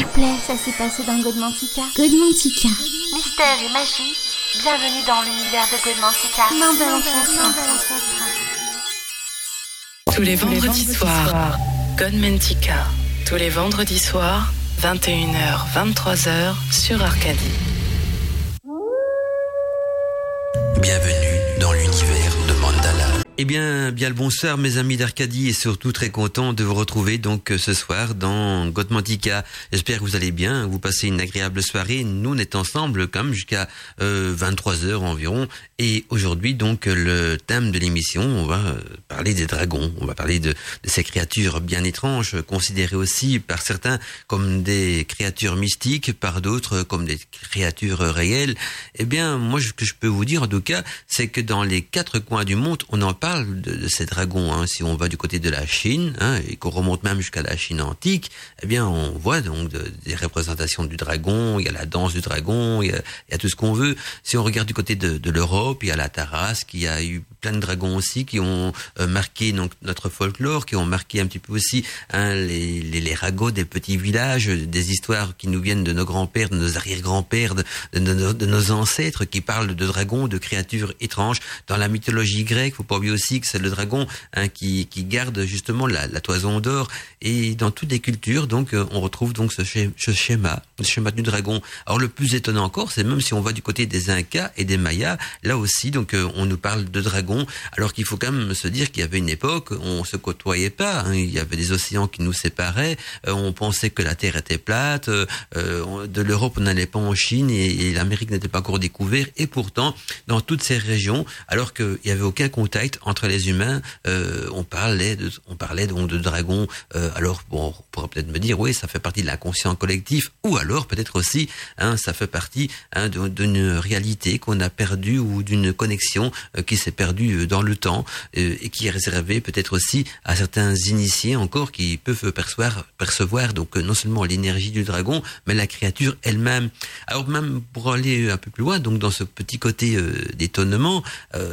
S'il vous plaît, ça s'est passé dans Godmantica. Godmantica. Mystère et magie, bienvenue dans l'univers de Godmantica. Tous les vendredis soirs, Godmantica. Tous les vendredis soirs, 21h, 23h sur Arcadie. Bienvenue Eh bien, bien le bonsoir mes amis d'Arcadie et surtout très content de vous retrouver donc ce soir dans Godmantica. J'espère que vous allez bien, vous passez une agréable soirée. Nous on est ensemble comme jusqu'à euh, 23 heures environ et aujourd'hui donc le thème de l'émission, on va euh, parler des dragons, on va parler de, ces créatures bien étranges considérées aussi par certains comme des créatures mystiques, par d'autres comme des créatures réelles. Eh bien, moi ce que je peux vous dire en tout cas, c'est que dans les quatre coins du monde, on en parle de, de ces dragons. Hein. Si on va du côté de la Chine hein, et qu'on remonte même jusqu'à la Chine antique, eh bien, on voit donc de, des représentations du dragon. Il y a la danse du dragon, il y a, il y a tout ce qu'on veut. Si on regarde du côté de, de l'Europe, il y a la Tarasque, il y a eu plein de dragons aussi qui ont euh, marqué donc notre folklore, qui ont marqué un petit peu aussi hein, les, les, ragots des petits villages, des histoires qui nous viennent de nos grands-pères, de nos arrière-grands-pères, de, de, nos ancêtres, qui parlent de dragons, de créatures étranges. Dans la mythologie grecque, faut pas oublier aussi c'est le dragon hein, qui, garde justement la, toison d'or. Et dans toutes les cultures, donc, euh, on retrouve donc ce, schéma, le schéma du dragon. Alors le plus étonnant encore, c'est même si on va du côté des Incas et des Mayas, là aussi, donc, euh, on nous parle de dragons, alors qu'il faut quand même se dire qu'il y avait une époque, on se côtoyait pas. Hein, il y avait des océans qui nous séparaient. Euh, on pensait que la Terre était plate. De l'Europe, on n'allait pas en Chine et, et l'Amérique n'était pas encore découverte. Et pourtant, dans toutes ces régions, alors qu'il n'y avait aucun contact entre les humains, euh, on parlait de, on parlait donc de dragons. Euh, alors bon, on pourrait peut-être me dire, oui, ça fait partie de l'inconscient collectif, ou alors peut-être aussi, hein, ça fait partie hein, d'une réalité qu'on a perdue ou d'une connexion euh, qui s'est perdue dans le temps et qui est réservée peut-être aussi à certains initiés encore qui peuvent percevoir, percevoir donc non seulement l'énergie du dragon, mais la créature elle-même. Alors même pour aller un peu plus loin, donc dans ce petit côté d'étonnement,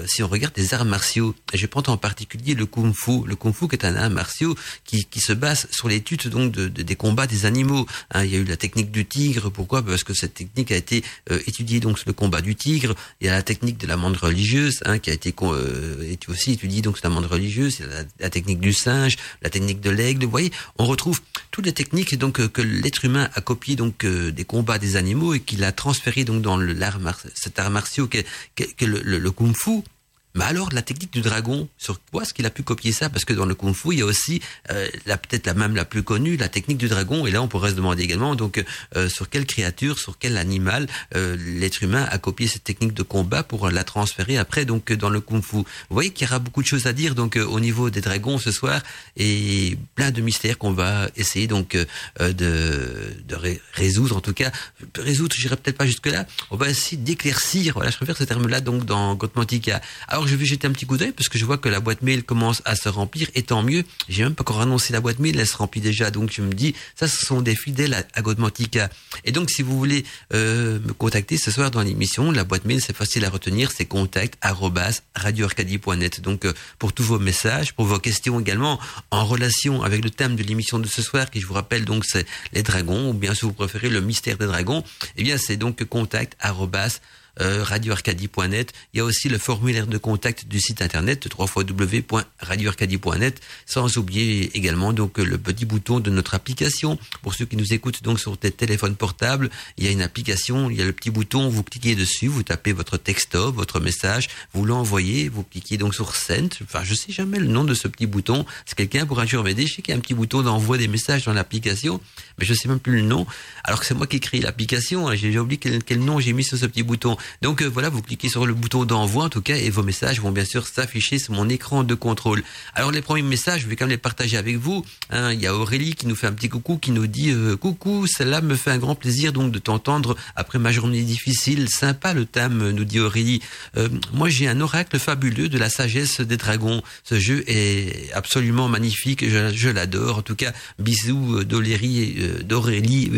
si on regarde des arts martiaux, je prends en particulier le kung fu. Le kung fu qui est un art martiaux qui, qui se base sur l'étude donc de, de, des combats des animaux. Hein, il y a eu la technique du tigre. Pourquoi? Parce que cette technique a été euh, étudiée donc sur le combat du tigre. Il y a la technique de l'amande religieuse hein, qui a été euh, aussi étudiée donc sur l'amande religieuse. Il y a la, technique du singe, la technique de l'aigle. Vous voyez, on retrouve toutes les techniques donc euh, que l'être humain a copiées donc euh, des combats des animaux et qu'il a transféré donc dans l'art cet art martiaux que, que, que le, le, le kung fu mais alors, la technique du dragon, sur quoi est-ce qu'il a pu copier ça? Parce que dans le kung fu, il y a aussi, euh, peut-être la même la plus connue, la technique du dragon. Et là, on pourrait se demander également, donc, euh, sur quelle créature, sur quel animal euh, l'être humain a copié cette technique de combat pour la transférer après, donc, dans le kung fu? Vous voyez qu'il y aura beaucoup de choses à dire, donc, au niveau des dragons ce soir, et plein de mystères qu'on va essayer, donc, de, de ré résoudre, en tout cas. Résoudre, j'irai peut-être pas jusque-là. On va essayer d'éclaircir, voilà, je préfère ce terme-là, donc, dans Gotmantica. Alors, je vais jeter un petit coup d'œil parce que je vois que la boîte mail commence à se remplir et tant mieux. J'ai même pas encore annoncé la boîte mail, elle se remplit déjà. Donc je me dis, ça ce sont des fidèles à, à Godmantica. Et donc si vous voulez euh, me contacter ce soir dans l'émission, la boîte mail c'est facile à retenir, c'est contact radioarcadie.net. Donc euh, pour tous vos messages, pour vos questions également en relation avec le thème de l'émission de ce soir, qui je vous rappelle donc c'est les dragons ou bien si vous préférez le mystère des dragons, eh bien c'est donc contact euh, radioarcadie.net. Il y a aussi le formulaire de contact du site internet www.radioarcadie.net, sans oublier également donc le petit bouton de notre application. Pour ceux qui nous écoutent donc sur des téléphones portables, il y a une application, il y a le petit bouton, vous cliquez dessus, vous tapez votre texto, votre message, vous l'envoyez, vous cliquez donc sur Send. Enfin, je sais jamais le nom de ce petit bouton. Si quelqu'un pourra jour m'aider, je sais qu'il y a un petit bouton d'envoi des messages dans l'application, mais je sais même plus le nom. Alors que c'est moi qui ai créé l'application, hein. j'ai oublié quel, nom j'ai mis sur ce petit bouton. Donc euh, voilà, vous cliquez sur le bouton d'envoi en tout cas et vos messages vont bien sûr s'afficher sur mon écran de contrôle. Alors les premiers messages, je vais quand même les partager avec vous. Hein, il y a Aurélie qui nous fait un petit coucou, qui nous dit euh, coucou, cela me fait un grand plaisir donc de t'entendre après ma journée difficile. Sympa le thème, nous dit Aurélie. Euh, moi j'ai un oracle fabuleux de la sagesse des dragons. Ce jeu est absolument magnifique, je, je l'adore. En tout cas, bisous d'Aurélie, d'Aurélie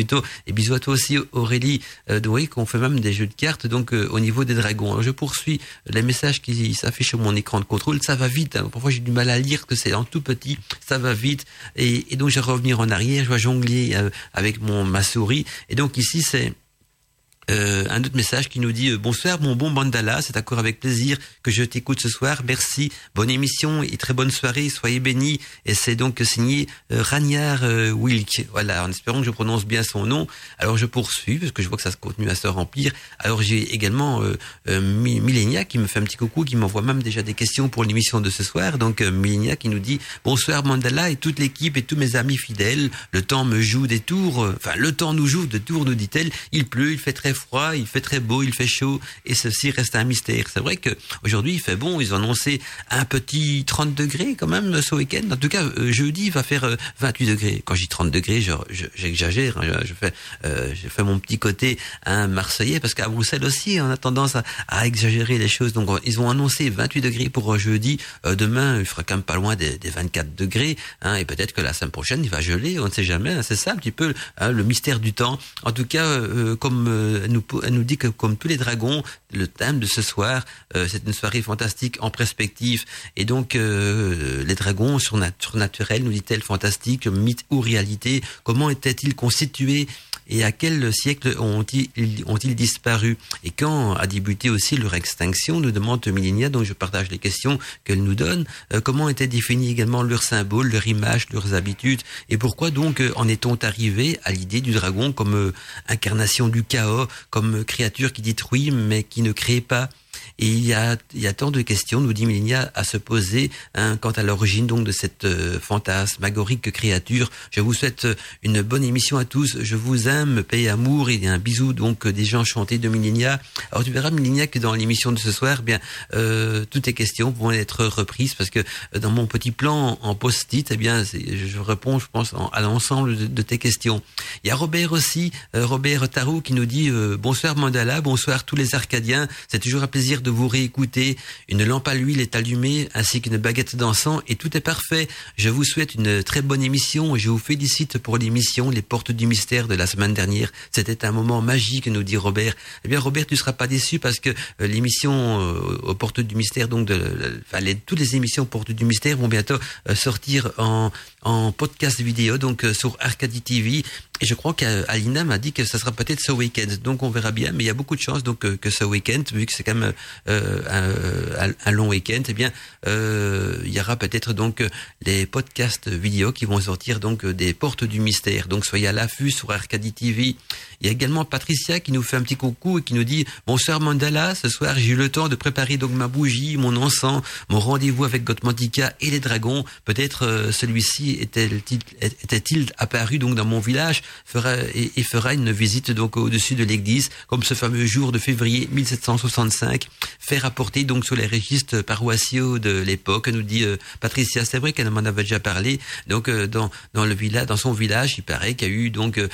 et bisous à toi aussi Aurélie. Euh, voyez qu'on fait même des jeux de cartes donc au niveau des dragons. Je poursuis les messages qui s'affichent sur mon écran de contrôle. Ça va vite. Hein. Parfois j'ai du mal à lire que c'est en tout petit. Ça va vite. Et, et donc je vais revenir en arrière. Je vais jongler avec mon ma souris. Et donc ici c'est euh, un autre message qui nous dit euh, bonsoir mon bon Mandala, c'est encore avec plaisir que je t'écoute ce soir. Merci, bonne émission et très bonne soirée, soyez bénis. Et c'est donc signé euh, Ragnard euh, Wilk. Voilà, en espérant que je prononce bien son nom. Alors je poursuis parce que je vois que ça continue à se remplir. Alors j'ai également euh, Millenia qui me fait un petit coucou, qui m'envoie même déjà des questions pour l'émission de ce soir. Donc Millenia qui nous dit bonsoir Mandala et toute l'équipe et tous mes amis fidèles. Le temps me joue des tours, enfin le temps nous joue de tours, nous dit-elle. Il pleut, il fait très froid, il fait très beau, il fait chaud, et ceci reste un mystère. C'est vrai que aujourd'hui il fait bon, ils ont annoncé un petit 30 degrés quand même ce week-end. En tout cas, euh, jeudi il va faire 28 euh, degrés. Quand je dis 30 degrés, j'exagère, hein, je, fais, euh, je fais mon petit côté un marseillais, parce qu'à Bruxelles aussi, on a tendance à, exagérer les choses. Donc ils ont annoncé 28 degrés pour jeudi. demain, il fera quand même pas loin des, 24 degrés, hein, et peut-être que la semaine prochaine il va geler, on ne sait jamais. Hein. c'est ça un petit peu le mystère du temps. En tout cas, comme elle nous dit que comme tous les dragons, le thème de ce soir, euh, c'est une soirée fantastique en perspective. Et donc, euh, les dragons surnaturels, nous dit-elle, fantastique, mythe ou réalité, comment étaient-ils constitués et à quel siècle ont-ils ont disparu? Et quand a débuté aussi leur extinction, nous demande Millenia, donc je partage les questions qu'elle nous donne, euh, comment étaient définis également leurs symboles, leurs images, leurs habitudes, et pourquoi donc en est-on arrivé à l'idée du dragon comme incarnation du chaos, comme créature qui détruit mais qui ne crée pas. Et il y a, il y a tant de questions, nous dit Mélania, à se poser hein, quant à l'origine donc de cette euh, fantasmagorique créature. Je vous souhaite euh, une bonne émission à tous. Je vous aime, paix et amour et un bisou donc des gens chantés de Mélania. Alors tu verras Mélania que dans l'émission de ce soir, eh bien euh, toutes tes questions pourront être reprises parce que euh, dans mon petit plan en post-it, eh bien je réponds, je pense, à l'ensemble de, tes questions. Il y a Robert aussi, Robert Tarot qui nous dit bonsoir Mandala, bonsoir tous les Arcadiens. C'est toujours un plaisir de vous réécouter. Une lampe à l'huile est allumée ainsi qu'une baguette d'encens et tout est parfait. Je vous souhaite une très bonne émission et je vous félicite pour l'émission Les Portes du Mystère de la semaine dernière. C'était un moment magique, nous dit Robert. Eh bien, Robert, tu seras pas déçu parce que euh, l'émission euh, aux Portes du Mystère, donc de, enfin, toutes les émissions aux Portes du Mystère vont bientôt euh, sortir en, en podcast vidéo, donc sur Arcadie TV. Et je crois qu'Alina m'a dit que ça sera peut-être ce week-end. Donc on verra bien, mais il y a beaucoup de chances donc que ce week-end, vu que c'est quand même euh, un, long week-end, eh bien, euh, il y aura peut-être donc les podcasts vidéo qui vont sortir donc des portes du mystère. Donc soyez à l'affût sur Arcadie TV. Il y a également Patricia qui nous fait un petit coucou et qui nous dit bonsoir Mandala. Ce soir j'ai eu le temps de préparer donc ma bougie, mon encens, mon rendez-vous avec Gotmantika et les dragons. Peut-être euh, celui-ci était-il apparu donc dans mon village fera, et, fera une visite donc au-dessus de l'église comme ce fameux jour de février 1765 fait rapporter donc sur les registres paroissiaux de l'époque, nous dit euh, Patricia. C'est vrai qu'elle m'en avait déjà parlé. Donc euh, dans dans le village, dans son village, il paraît qu'il y a eu donc euh,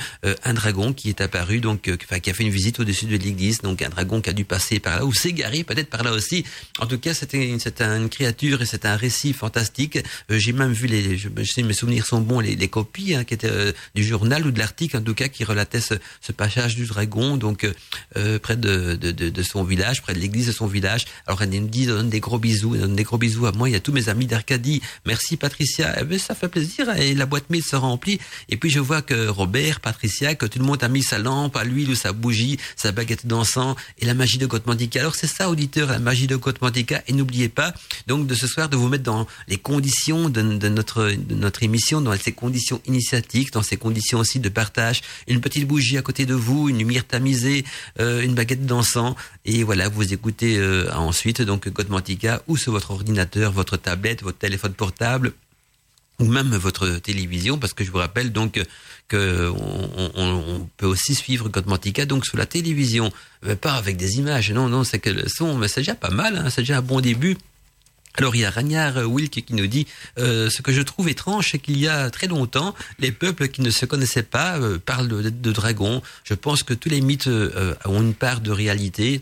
un dragon qui est apparu, donc enfin qui a fait une visite au-dessus de l'église, donc un dragon qui a dû passer par là ou s'égarer peut-être par là aussi. En tout cas, c'était une créature et c'est un récit fantastique. J'ai même vu les, je, sais mes souvenirs sont bons, les, copies hein, qui étaient du journal ou de l'article en tout cas qui relatait ce, passage du dragon donc près de, son village, près de l'église de son village. Alors elle nous dit, donne des gros bisous, donne des gros bisous à moi, y a tous mes amis d'Arcadie. Merci Patricia. Eh ben, ça fait plaisir et la boîte mail se remplit. Et puis je vois que Robert, Patricia, que tout le monde a mis sa lampe à l'huile ou sa bougie, sa baguette d'encens et la magie de Côte-Mandica. Alors c'est ça, auditeur, la magie de Côte-Mandica. Et n'oubliez pas, donc, de ce soir, de vous mettre dans les conditions de, notre, notre émission, dans ces conditions initiatiques, dans ces conditions aussi de partage. Une petite bougie à côté de vous, une lumière tamisée, euh, une baguette d'encens. Et voilà, vous écoutez euh, ensuite donc Godmantica ou sur votre ordinateur, votre tablette, votre téléphone portable ou même votre télévision, parce que je vous rappelle donc que on, peut aussi suivre Godmantica donc sur la télévision, mais pas avec des images, non, non, c'est que le son, mais c'est déjà pas mal, hein, c'est déjà un bon début. Alors il y a Ragnard Wilk qui nous dit euh, ce que je trouve étrange, c'est qu'il y a très longtemps, les peuples qui ne se connaissaient pas euh, parlent de, dragons. Je pense que tous les mythes euh, ont une part de réalité.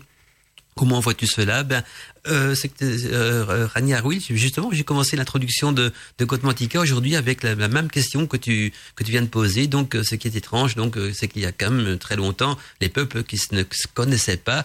Comment vois-tu cela? Ben, euh, que euh, Rania justement, j'ai commencé l'introduction de de Mantica aujourd'hui avec la, même question que tu que tu viens de poser. Donc, euh, ce qui est étrange, donc, euh, c'est qu'il y a quand même très longtemps, les peuples qui ne se connaissaient pas euh,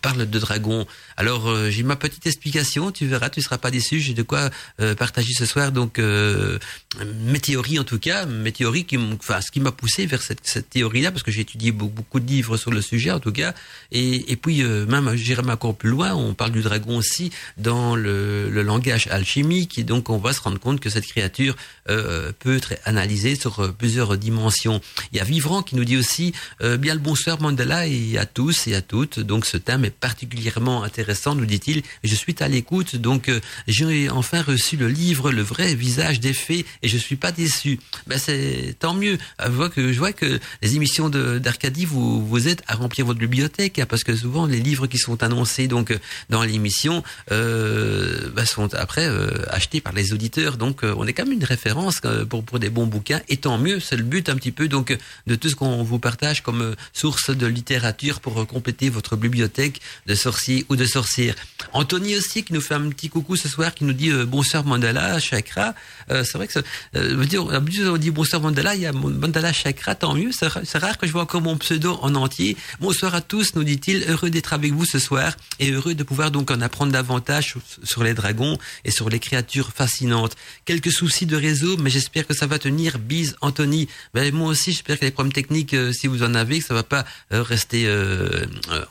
parle de dragon. Alors euh, j'ai ma petite explication, tu verras, tu seras pas déçu. J'ai de quoi euh, partager ce soir. Donc mes théories en tout cas, mes théories qui, enfin ce qui m'a poussé vers cette, cette théorie-là, parce que j'ai étudié beaucoup, de livres sur le sujet en tout cas. Et, et puis même j'irai encore plus loin. On parle du dragon aussi dans le, langage alchimique, et donc on va se rendre compte que cette créature peut être analysée sur plusieurs dimensions. Il y a Vivran qui nous dit aussi bien le bonsoir Mandela et à tous et à toutes. Donc ce thème est particulièrement intéressant, nous dit-il. Je suis à l'écoute, donc euh, j'ai enfin reçu le livre, le vrai visage des faits, et je suis pas déçu. Ben c'est tant mieux. Je vois que je vois que les émissions d'Arcadie vous vous êtes à remplir votre bibliothèque, hein, parce que souvent les livres qui sont annoncés donc dans l'émission euh, ben, sont après euh, achetés par les auditeurs. Donc euh, on est quand même une référence pour pour des bons bouquins. Et tant mieux, c'est le but un petit peu donc de tout ce qu'on vous partage comme source de littérature pour compléter votre bibliothèque de sorciers ou de sorcières. Anthony aussi qui nous fait un petit coucou ce soir, qui nous dit euh, bonsoir Mandala, chakra. Euh, c'est vrai que ça, euh, on dit bonsoir Mandala, il y a Mandala chakra, tant mieux. C'est rare que je vois encore mon pseudo en entier. Bonsoir à tous, nous dit-il. Heureux d'être avec vous ce soir et heureux de pouvoir donc en apprendre davantage sur, les dragons et sur les créatures fascinantes. Quelques soucis de réseau, mais j'espère que ça va tenir. Bise Anthony. Ben, moi aussi, j'espère que les problèmes techniques, si vous en avez, que ça va pas rester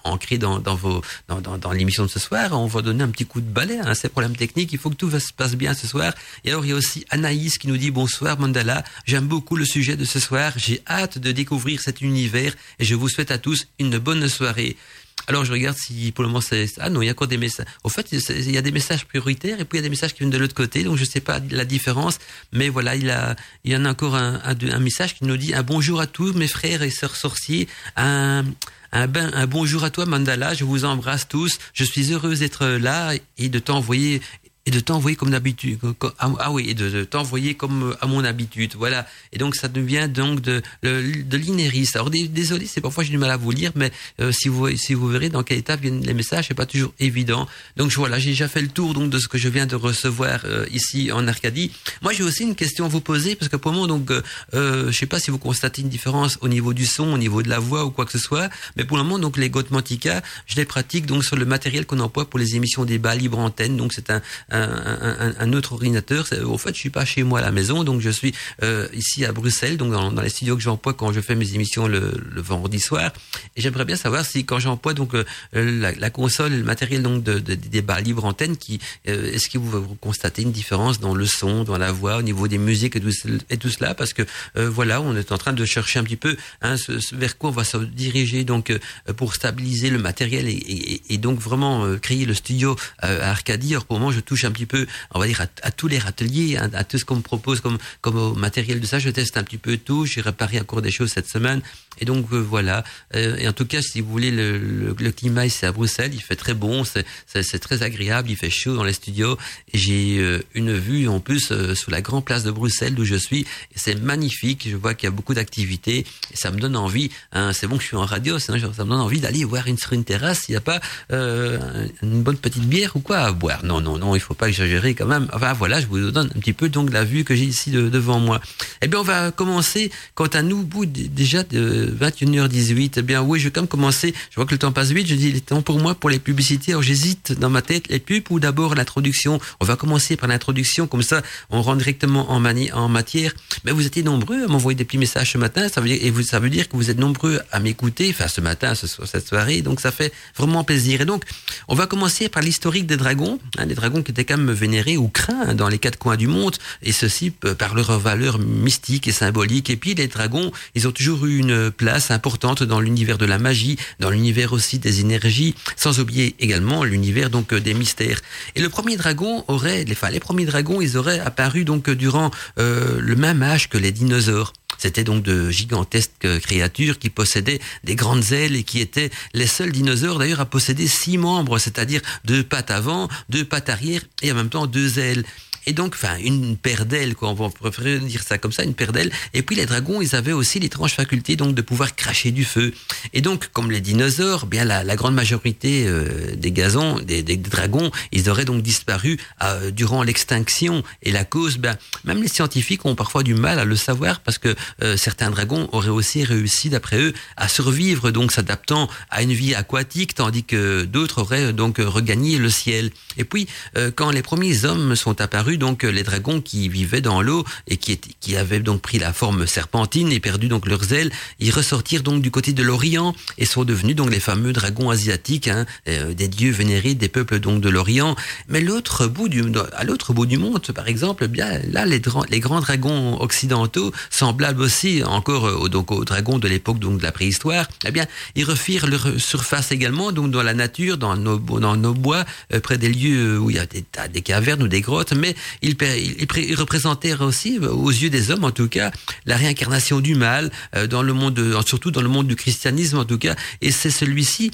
ancré dans, dans, dans, dans, l'émission de ce soir. On va donner un petit coup de balai à ces problèmes techniques. Il faut que tout se passe bien ce soir. Et alors, il y a aussi Anaïs qui nous dit bonsoir Mandala. J'aime beaucoup le sujet de ce soir. J'ai hâte de découvrir cet univers et je vous souhaite à tous une bonne soirée. Alors je regarde si pour le moment c'est ah non il y a encore des messages. Au fait il y a des messages prioritaires et puis il y a des messages qui viennent de l'autre côté donc je sais pas la différence mais voilà il a il y en a encore un, un, un message qui nous dit un bonjour à tous mes frères et sœurs sorciers un un, bonjour à toi Mandala, je vous embrasse tous. Je suis heureuse d'être là et de t'envoyer et de t'envoyer comme d'habitude. Ah, ah oui, et de, t'envoyer comme à mon habitude. Voilà. Et donc ça devient donc de de. Alors désolé, c'est parfois j'ai du mal à vous lire, mais euh, si vous si vous verrez dans quel état viennent les messages, c'est pas toujours évident. Donc voilà, j'ai déjà fait le tour donc de ce que je viens de recevoir euh, ici en Arcadie. Moi, j'ai aussi une question à vous poser parce que pour moi donc euh, euh, je sais pas si vous constatez une différence au niveau du son, au niveau de la voix ou quoi que ce soit, mais pour le moment donc les Gotmantica, je les pratique donc sur le matériel qu'on emploie pour les émissions débat libre antenne. Donc c'est un un, un, autre ordinateur. Au fait, je suis pas chez moi à la maison, donc je suis euh, ici à Bruxelles, donc dans, dans les studios que j'emploie quand je fais mes émissions le, le vendredi soir. Et j'aimerais bien savoir si quand j'emploie donc euh, la, la, console, le matériel donc de, de, des débats libre antenne, qui euh, est-ce que vous, constatez une différence dans le son, dans la voix, au niveau des musiques et tout, et tout cela, parce que euh, voilà, on est en train de chercher un petit peu hein, ce, vers quoi on va se diriger donc pour stabiliser le matériel et, et, et donc vraiment créer le studio à Arcadie. Alors pour le moment, je touche un petit peu, on va dire, à, tous les râteliers, à, tout ce qu'on me propose comme, comme matériel de ça. Je teste un petit peu tout. J'ai réparé encore des choses cette semaine. Et donc euh, voilà. Euh, et en tout cas, si vous voulez, le, climat ici à Bruxelles, il fait très bon, c'est très agréable, il fait chaud dans les studios. J'ai euh, une vue en plus sur la grande place de Bruxelles où je suis. C'est magnifique. Je vois qu'il y a beaucoup d'activités ça me donne envie. Hein, c'est bon que je suis en radio, ça me donne envie d'aller voir une sur une terrasse. Il n'y a pas une bonne petite bière ou quoi à boire. Non, non, non, il faut pas exagérer quand même. Enfin voilà, je vous donne un petit peu donc la vue que j'ai ici devant moi. Eh bien, on va commencer. Quant à nous, bout déjà de 21h18. Eh bien oui, je vais quand même commencer. Je vois que le temps passe vite. Je dis, il est temps pour moi pour les publicités. Alors j'hésite dans ma tête, les pubs ou d'abord l'introduction? On va commencer par l'introduction, comme ça on rentre directement en, en matière. Mais vous étiez nombreux à m'envoyer des petits messages ce matin. Ça veut dire, et vous, ça veut dire que vous êtes nombreux à m'écouter, enfin ce matin, ce, cette soirée. Donc ça fait vraiment plaisir. Et donc, on va commencer par l'historique des dragons. Hein, les dragons qui étaient quand même vénérés ou craints dans les quatre coins du monde. Et ceci par leur valeur mystique et symbolique. Et puis les dragons, ils ont toujours eu une place importante dans l'univers de la magie, dans l'univers aussi des énergies, sans oublier également l'univers donc des mystères. Et le premier dragon aurait, enfin les premiers dragons, ils auraient apparu donc durant euh, le même âge que les dinosaures. C'était donc de gigantesques créatures qui possédaient des grandes ailes et qui étaient les seuls dinosaures d'ailleurs à posséder six membres, c'est-à-dire deux pattes avant, deux pattes arrière et en même temps deux ailes. Et donc, enfin, une paire d'ailes, quoi, on va préférer dire ça comme ça, une paire d'ailes. Et puis les dragons, ils avaient aussi l'étrange faculté donc de pouvoir cracher du feu. Et donc, comme les dinosaures, bien la, grande majorité euh, des gazons, des, des, dragons, ils auraient donc disparu euh, durant l'extinction. Et la cause, ben, même les scientifiques ont parfois du mal à le savoir parce que euh, certains dragons auraient aussi réussi, d'après eux, à survivre, donc s'adaptant à une vie aquatique, tandis que d'autres auraient donc regagné le ciel. Et puis, quand les premiers hommes sont apparus, donc les dragons qui vivaient dans l'eau et qui, étaient, qui avaient donc pris la forme serpentine et perdu donc leurs ailes, ils ressortirent donc du côté de l'Orient et sont devenus donc les fameux dragons asiatiques, hein, euh, des dieux vénérés des peuples donc de l'Orient. Mais l'autre bout du, à l'autre bout du monde, par exemple, bien là les, les grands dragons occidentaux, semblables aussi encore euh, donc aux dragons de l'époque donc de la préhistoire, eh bien ils refirent leur surface également donc dans la nature, dans nos, dans nos bois, euh, près des lieux où il y a des, des cavernes ou des grottes, mais ils, ils représentèrent aussi, aux yeux des hommes en tout cas, la réincarnation du mal dans le monde, surtout dans le monde du christianisme en tout cas, et c'est celui-ci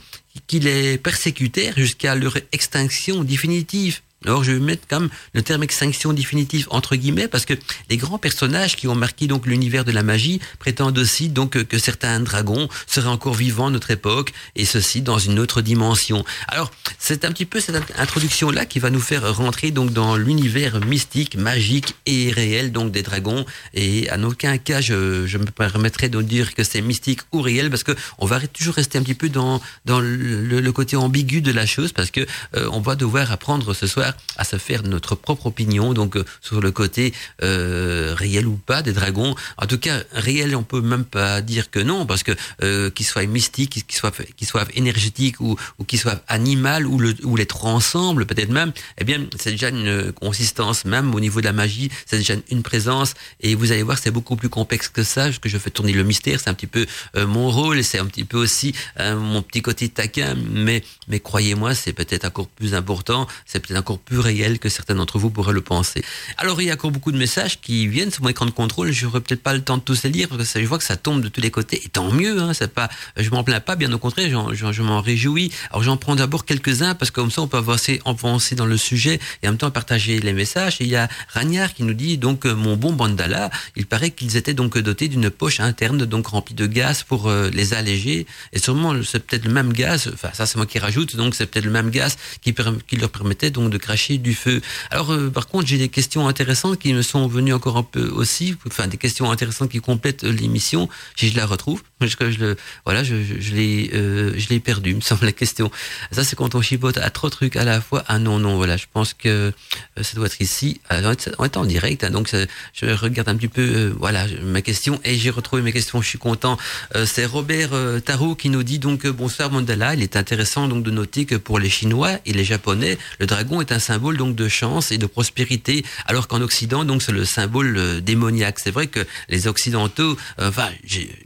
qui les persécutèrent jusqu'à leur extinction définitive. Alors je vais mettre quand même le terme extinction définitive entre guillemets parce que les grands personnages qui ont marqué donc l'univers de la magie prétendent aussi donc que certains dragons seraient encore vivants à notre époque et ceci dans une autre dimension. Alors c'est un petit peu cette introduction là qui va nous faire rentrer donc dans l'univers mystique, magique et réel donc des dragons et en aucun cas je, je me permettrai de dire que c'est mystique ou réel parce que on va toujours rester un petit peu dans dans le, côté ambigu de la chose parce que euh, on va devoir apprendre ce soir à se faire notre propre opinion, donc euh, sur le côté euh, réel ou pas des dragons. En tout cas, réel, on peut même pas dire que non, parce que euh, qu'ils soient mystiques, qu'ils soient qu'ils soient énergétiques ou, ou qu'ils soient animal ou, le, ou les trois ensemble, peut-être même, eh bien, c'est déjà une consistance, même au niveau de la magie, c'est déjà une présence. Et vous allez voir, c'est beaucoup plus complexe que ça, que je fais tourner le mystère. C'est un petit peu euh, mon rôle, c'est un petit peu aussi euh, mon petit côté taquin, mais mais croyez-moi, c'est peut-être encore plus important, c'est peut-être encore plus réel que certains d'entre vous pourraient le penser. Alors il y a encore beaucoup de messages qui viennent sur mon écran de contrôle. Je n'aurai peut-être pas le temps de tous les lire parce que je vois que ça tombe de tous les côtés. Et tant mieux, hein, c'est pas, je m'en plains pas, bien au contraire, je m'en réjouis. Alors j'en prends d'abord quelques-uns parce que comme ça on peut avancer, avancer dans le sujet et en même temps partager les messages. Et il y a Ragnard qui nous dit donc euh, mon bon Bandala, il paraît qu'ils étaient donc dotés d'une poche interne donc remplie de gaz pour euh, les alléger. Et sûrement c'est peut-être le même gaz. Enfin ça c'est moi qui rajoute. Donc c'est peut-être le même gaz qui, qui leur permettait donc de du feu. Alors, euh, par contre, j'ai des questions intéressantes qui me sont venues encore un peu aussi, enfin des questions intéressantes qui complètent l'émission. Si je la retrouve, je, je le, voilà, je, l'ai, euh, je perdu, me semble la question. Ça, c'est quand on chipote à trop de trucs à la fois. Ah non, non, voilà, je pense que euh, ça doit être ici. on est en direct, hein, donc je regarde un petit peu, voilà, ma question et j'ai retrouvé mes questions. Je suis content. c'est Robert Tarot qui nous dit donc bonsoir Mandala. Il est intéressant donc de noter que pour les Chinois et les Japonais, le dragon est un symbole symbole donc de chance et de prospérité, alors qu'en Occident, donc c'est le symbole euh, démoniaque. C'est vrai que les Occidentaux, euh, enfin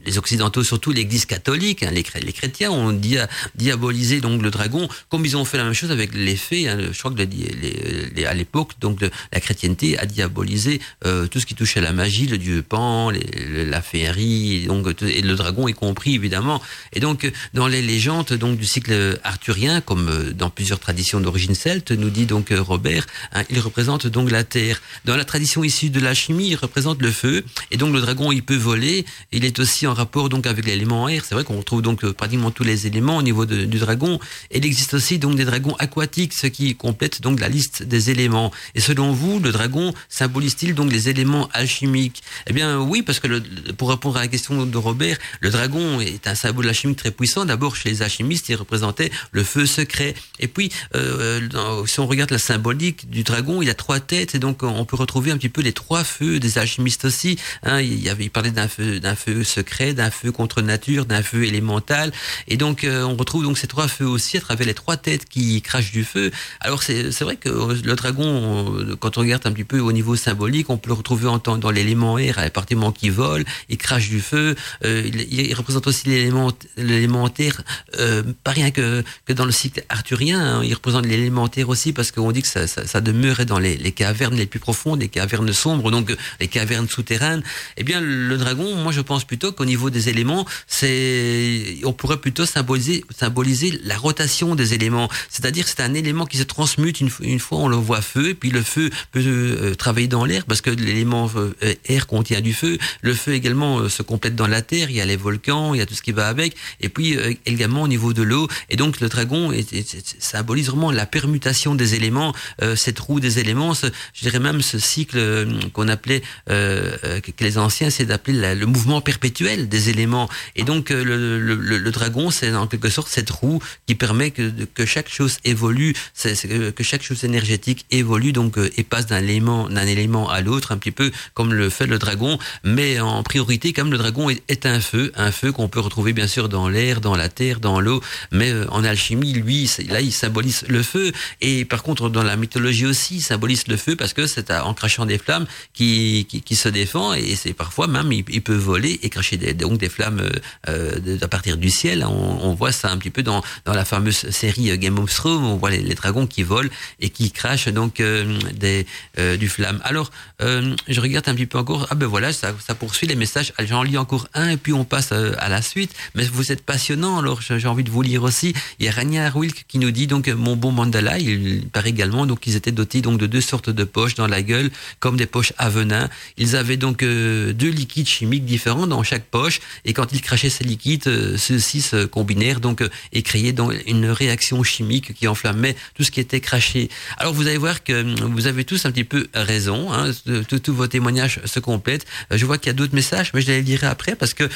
les Occidentaux surtout l'Église catholique, hein, les, les, chrétiens ont dia, diabolisé donc le dragon, comme ils ont fait la même chose avec les fées. Hein, je crois que à l'époque, donc la chrétienté a diabolisé euh, tout ce qui touchait à la magie, le dieu Pan, la féerie, donc et le dragon y compris évidemment. Et donc dans les légendes donc du cycle arthurien, comme dans plusieurs traditions d'origine celte, nous dit donc Robert, hein, il représente donc la terre. Dans la tradition issue de la chimie, il représente le feu. Et donc le dragon, il peut voler. Il est aussi en rapport donc avec l'élément air. C'est vrai qu'on retrouve donc euh, pratiquement tous les éléments au niveau du dragon. Et il existe aussi donc des dragons aquatiques, ce qui complète donc la liste des éléments. Et selon vous, le dragon symbolise-t-il donc les éléments alchimiques? Eh bien oui, parce que pour répondre à la question de Robert, le dragon est un symbole alchimique très puissant. D'abord chez les alchimistes, il représentait le feu secret. Et puis, euh, si on regarde la symbolique du dragon, il a trois têtes et donc on peut retrouver un petit peu les trois feux des alchimistes aussi. Hein, il, parlait d'un feu, d'un feu secret, d'un feu contre nature, d'un feu élémental, et donc euh, on retrouve donc ces trois feux aussi à travers les trois têtes qui crachent du feu. Alors c'est, c'est vrai que le dragon, euh, quand on regarde un petit peu au niveau symbolique, on peut le retrouver en temps dans l'élément air, à l'appartement qui vole, il crache du feu. Euh, il, représente aussi l'élément, l'élémentaire, euh, pas rien que que dans le cycle arthurien, hein, il représente l'élémentaire aussi parce que qu'on dit que ça, demeurait dans les, cavernes les plus profondes, les cavernes sombres, donc les cavernes souterraines. Eh bien, le dragon, moi, je pense plutôt qu'au niveau des éléments, c'est, on pourrait plutôt symboliser, symboliser la rotation des éléments. C'est-à-dire, c'est un élément qui se transmute une, une, fois on le voit feu, et puis le feu peut euh, travailler dans l'air parce que l'élément euh, air contient du feu. Le feu également euh, se complète dans la terre. Il y a les volcans, il y a tout ce qui va avec, et puis également au niveau de l'eau. Et donc, le dragon symbolise vraiment la permutation des éléments, cette roue des éléments. je dirais même ce cycle qu'on appelait que les anciens, c'est d'appeler le mouvement perpétuel des éléments. Et donc, le, dragon, c'est en quelque sorte cette roue qui permet que, que chaque chose évolue, que chaque chose énergétique évolue donc euh, et passe d'un élément à l'autre, un petit peu comme le fait le dragon, mais en priorité comme le dragon est, un feu, un feu qu'on peut retrouver bien sûr dans l'air, dans la terre, dans l'eau, mais euh, en alchimie, lui, là, il symbolise le feu, et par contre dans la mythologie aussi, il symbolise le feu parce que c'est en crachant des flammes qui, qui, se défend, et c'est parfois même il, peut voler et cracher des, donc des flammes euh, à partir du ciel. On, on, voit ça un petit peu dans, dans la fameuse série Game of Thrones, on voit les, dragons qui volent et qui crachent donc euh, des euh, du flamme. Alors euh, je regarde un petit peu encore. Ah ben voilà, ça, ça poursuit les messages. J'en lis encore un et puis on passe à la suite. Mais vous êtes passionnant. Alors j'ai envie de vous lire aussi. Il y a Rania Wilk qui nous dit donc mon bon mandala. Il paraît également donc ils étaient dotés donc de deux sortes de poches dans la gueule comme des poches à venin. Ils avaient donc deux liquides chimiques différents dans chaque poche et quand ils crachaient ces liquides, ceux-ci se combinèrent donc et créaient donc une réaction chimique qui enflammait tout ce qui était craché. Alors vous allez voir que hum, vous avez tous un petit peu raison. Hein, Tous vos témoignages se complètent. Euh, je vois qu'il y a d'autres messages, mais je les lirai après parce que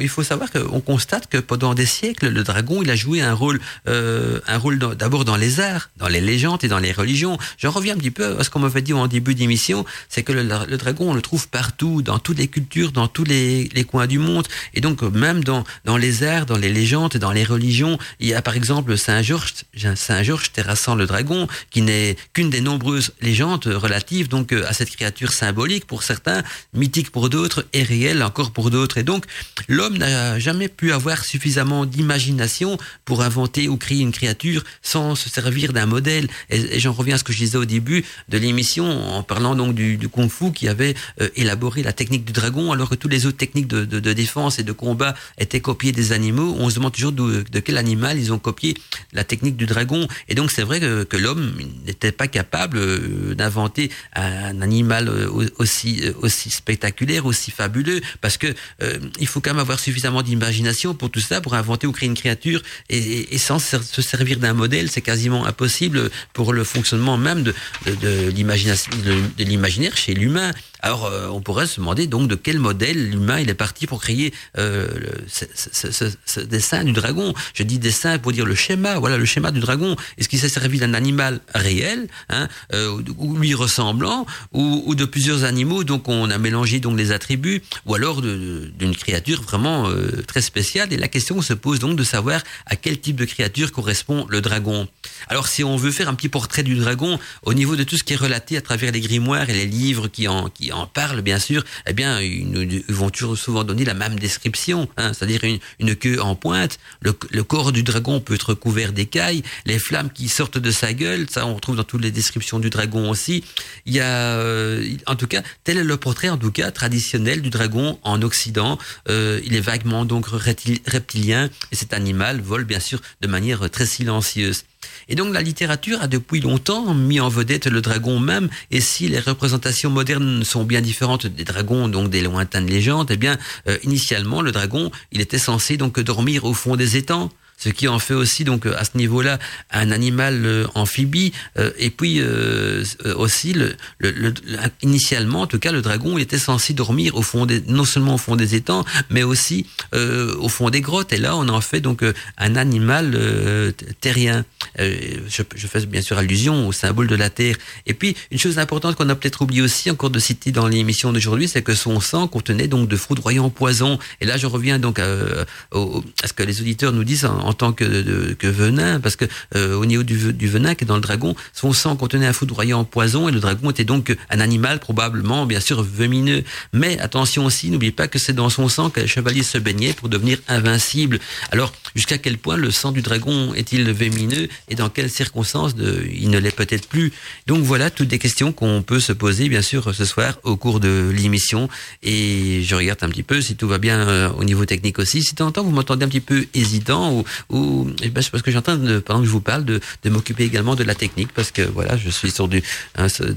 il faut savoir qu'on constate que pendant des siècles, le dragon, il a joué un rôle, euh, un rôle d'abord dans les arts, dans les légendes et dans les religions. Je reviens un petit peu à ce qu'on m'avait dit en début d'émission, c'est que le, dragon, on le trouve partout, dans toutes les cultures, dans tous les, coins du monde, et donc même dans dans les arts, dans les légendes et dans les religions, il y a par exemple Saint Georges, Saint Georges terrassant le dragon, qui n'est qu'une des nombreuses légendes relatives donc à cette créature symbolique pour certains, mythique pour d'autres et réelle encore pour d'autres. Et donc l'homme n'a jamais pu avoir suffisamment d'imagination pour inventer ou créer une créature sans se servir d'un modèle. Et, j'en reviens à ce que je disais au début de l'émission en parlant donc du, du kung-fu qui avait euh, élaboré la technique du dragon alors que toutes les autres techniques de, défense et de combat étaient copiées des animaux. On se demande toujours de, quel animal ils ont copié la technique du dragon. Et donc c'est vrai que, l'homme n'était pas capable euh, d'inventer un animal euh, aussi spectaculaire, aussi fabuleux, parce que il faut quand même avoir suffisamment d'imagination pour tout ça, pour inventer ou créer une créature, et sans se servir d'un modèle, c'est quasiment impossible pour le fonctionnement même de, de, de l'imaginaire chez l'humain. Alors, euh, on pourrait se demander donc de quel modèle l'humain est parti pour créer euh, ce, ce, dessin du dragon. Je dis dessin pour dire le schéma. Voilà le schéma du dragon. Est-ce qu'il s'est servi d'un animal réel, hein, euh, ou lui ressemblant, ou, ou, de plusieurs animaux Donc, on a mélangé donc les attributs, ou alors d'une créature vraiment très spéciale? Et la question se pose donc de savoir à quel type de créature correspond le dragon. Alors, si on veut faire un petit portrait du dragon au niveau de tout ce qui est relaté à travers les grimoires et les livres qui en qui en parlent, bien sûr, eh bien, ils, vont toujours souvent donner la même description, hein, c'est-à-dire une, une, queue en pointe, le, le, corps du dragon peut être couvert d'écailles, les flammes qui sortent de sa gueule, ça on retrouve dans toutes les descriptions du dragon aussi. Il y a, euh, en tout cas, tel est le portrait, en tout cas, traditionnel du dragon en Occident. Euh, il est vaguement donc reptilien et cet animal vole bien sûr de manière très silencieuse. Et donc la littérature a depuis longtemps mis en vedette le dragon même, et si les représentations modernes sont bien différentes des dragons, donc des lointaines légendes, eh bien, euh, initialement, le dragon, il était censé donc dormir au fond des étangs ce qui en fait aussi donc à ce niveau-là un animal euh, amphibie euh, et puis euh, aussi le, le, le, initialement en tout cas le dragon était censé dormir au fond des non seulement au fond des étangs mais aussi au fond des grottes. Et là on en fait donc un animal terrien. Je, je, fais bien sûr allusion au symbole de la terre. Et puis une chose importante qu'on a peut-être oublié aussi encore de citer dans l'émission d'aujourd'hui c'est que son sang contenait donc de foudroyants poisons. Et là je reviens donc à, à, ce que les auditeurs nous disent en, en tant que, que venin, parce que au niveau du, du venin qui est dans le dragon, son sang contenait un foudroyant poison et le dragon était donc un animal probablement, bien sûr, vemineux. Mais attention aussi, n'oubliez pas que c'est dans son sang que le chevalier se baignait pour devenir invincible. Alors, jusqu'à quel point le sang du dragon est-il vémineux et dans quelles circonstances de, il ne l'est peut-être plus Donc voilà toutes des questions qu'on peut se poser, bien sûr, ce soir au cours de l'émission. Et je regarde un petit peu si tout va bien euh, au niveau technique aussi. Si de temps en temps vous m'entendez un petit peu hésitant ou, ou eh ben, c'est parce que j'ai en train de, pendant que je vous parle, de, de m'occuper également de la technique parce que voilà, je suis sur du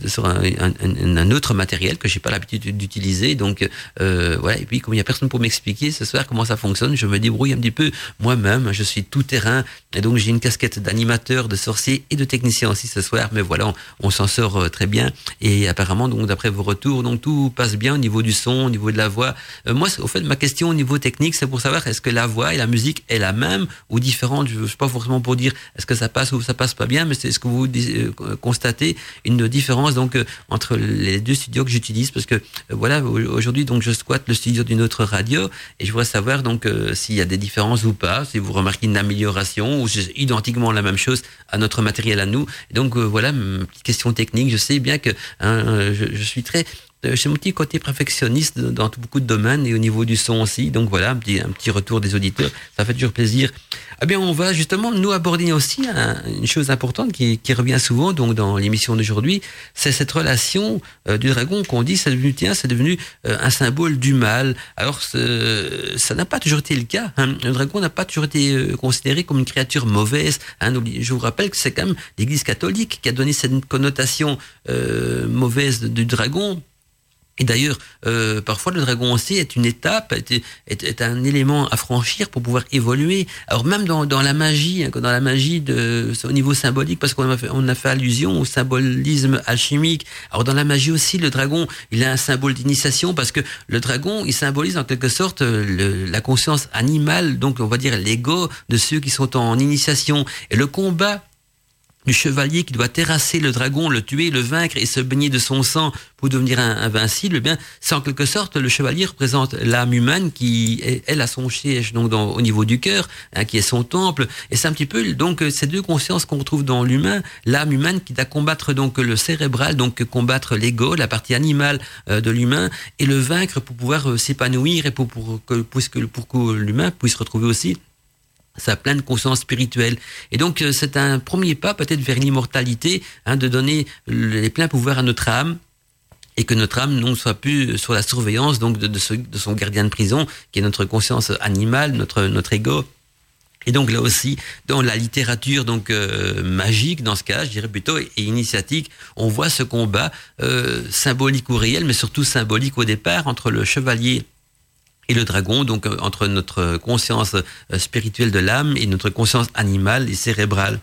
sur un, un, un autre matériel que j'ai pas l'habitude d'utiliser. Donc euh, voilà. Et puis comme il y a personne pour m'expliquer ce soir comment ça fonctionne, je me débrouille un petit peu moi-même. Je suis tout terrain et donc j'ai une casquette d'animateur, de sorcier et de technicien aussi ce soir. Mais voilà, on, on s'en sort euh, très bien et apparemment donc d'après vos retours, donc tout passe bien au niveau du son, au niveau de la voix. Euh, moi, au fait, ma question au niveau technique, c'est pour savoir est-ce que la voix et la musique est la même ou différente. Je ne suis pas forcément pour dire est-ce que ça passe ou ça passe pas bien, mais c'est ce que vous euh, constatez une différence donc euh, entre les deux studios que j'utilise parce que euh, voilà aujourd'hui donc je squatte le studio d'une autre radio et je voudrais savoir donc s'il y a des différences ou pas, si vous remarquez une amélioration ou c'est identiquement la même chose à notre matériel à nous. Donc voilà, petite question technique. Je sais bien que hein, je suis très j'ai euh, mon petit côté perfectionniste dans beaucoup de domaines et au niveau du son aussi. Donc voilà, un petit, un petit retour des auditeurs, ça fait toujours plaisir. Eh bien, on va justement nous aborder aussi une chose importante qui, qui, revient souvent donc dans l'émission d'aujourd'hui, c'est cette relation euh, du dragon qu'on dit c'est devenu tiens, c'est devenu euh, un symbole du mal. Alors ça n'a pas toujours été le cas. Hein. Le dragon n'a pas toujours été considéré comme une créature mauvaise. Hein. Je vous rappelle que c'est quand même l'Église catholique qui a donné cette connotation mauvaise du dragon et d'ailleurs, euh, parfois le dragon aussi est une étape, est, est, un élément à franchir pour pouvoir évoluer. Alors même dans, dans la magie, hein, dans la magie de, au niveau symbolique, parce qu'on a, fait, on a fait allusion au symbolisme alchimique. Alors dans la magie aussi, le dragon, il a un symbole d'initiation parce que le dragon, il symbolise en quelque sorte le, la conscience animale, donc on va dire l'ego de ceux qui sont en initiation. Et le combat du chevalier qui doit terrasser le dragon, le tuer, le vaincre et se baigner de son sang pour devenir invincible, eh bien, c'est en quelque sorte le chevalier représente l'âme humaine qui elle a son siège donc au niveau du cœur, hein, qui est son temple, et c'est un petit peu donc ces deux consciences qu'on retrouve dans l'humain, l'âme humaine qui doit combattre donc le cérébral, donc combattre l'ego, la partie animale euh, de l'humain, et le vaincre pour pouvoir euh, s'épanouir et pour, pour que pour que l'humain puisse retrouver aussi sa pleine conscience spirituelle. Et donc euh, c'est un premier pas peut-être vers l'immortalité, hein, de donner les pleins pouvoirs à notre âme et que notre âme ne soit plus sur la surveillance donc de, son gardien de prison, qui est notre conscience animale, notre notre ego. Et donc là aussi, dans la littérature donc euh, magique, dans ce cas, je dirais plutôt et initiatique, on voit ce combat euh, symbolique ou réel, mais surtout symbolique au départ entre le chevalier et le dragon, donc euh, entre notre conscience euh, spirituelle de l'âme et notre conscience animale et cérébrale.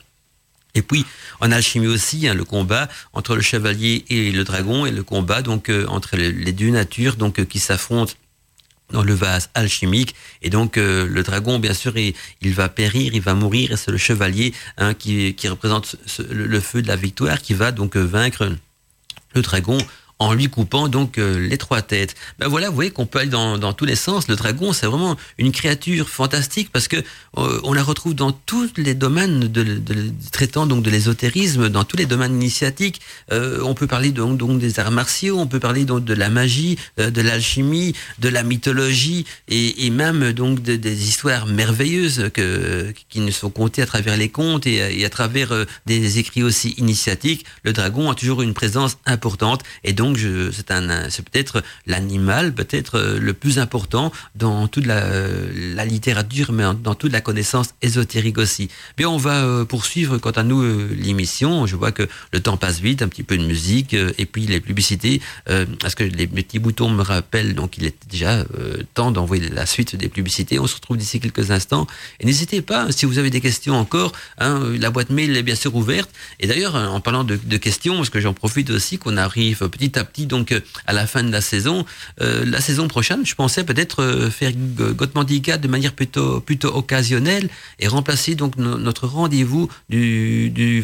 Et puis en alchimie aussi, hein, le combat entre le chevalier et le dragon, et le combat donc euh, entre les deux natures donc qui s'affrontent dans le vase alchimique et donc le dragon bien sûr il, va périr il va mourir et c'est le chevalier hein, qui, représente le, feu de la victoire qui va donc vaincre le dragon en lui coupant donc euh, les trois têtes. Ben voilà, vous voyez qu'on peut aller dans, dans tous les sens. Le dragon, c'est vraiment une créature fantastique parce que euh, on la retrouve dans tous les domaines de, traitant donc de l'ésotérisme, dans tous les domaines initiatiques. Euh, on peut parler donc, donc des arts martiaux, on peut parler donc de la magie, de l'alchimie, de la mythologie et, et même donc de, des histoires merveilleuses que, qui nous sont contées à travers les contes et, et à travers des écrits aussi initiatiques. Le dragon a toujours une présence importante et donc donc c'est peut-être l'animal, peut-être euh, le plus important dans toute la, littérature, mais dans toute la connaissance ésotérique aussi. Bien, on va euh, poursuivre quant à nous euh, l'émission. Je vois que le temps passe vite, un petit peu de musique et puis les publicités. parce que les petits boutons me rappellent, donc il est déjà temps d'envoyer la suite des publicités. On se retrouve d'ici quelques instants. Et n'hésitez pas, si vous avez des questions encore, hein, la boîte mail est bien sûr ouverte. Et d'ailleurs, en parlant de, de questions, parce que j'en profite aussi qu'on arrive petit à petit donc à la fin de la saison. la saison prochaine, je pensais peut-être faire Gotmandica de manière plutôt plutôt occasionnelle et remplacer donc notre rendez-vous du du,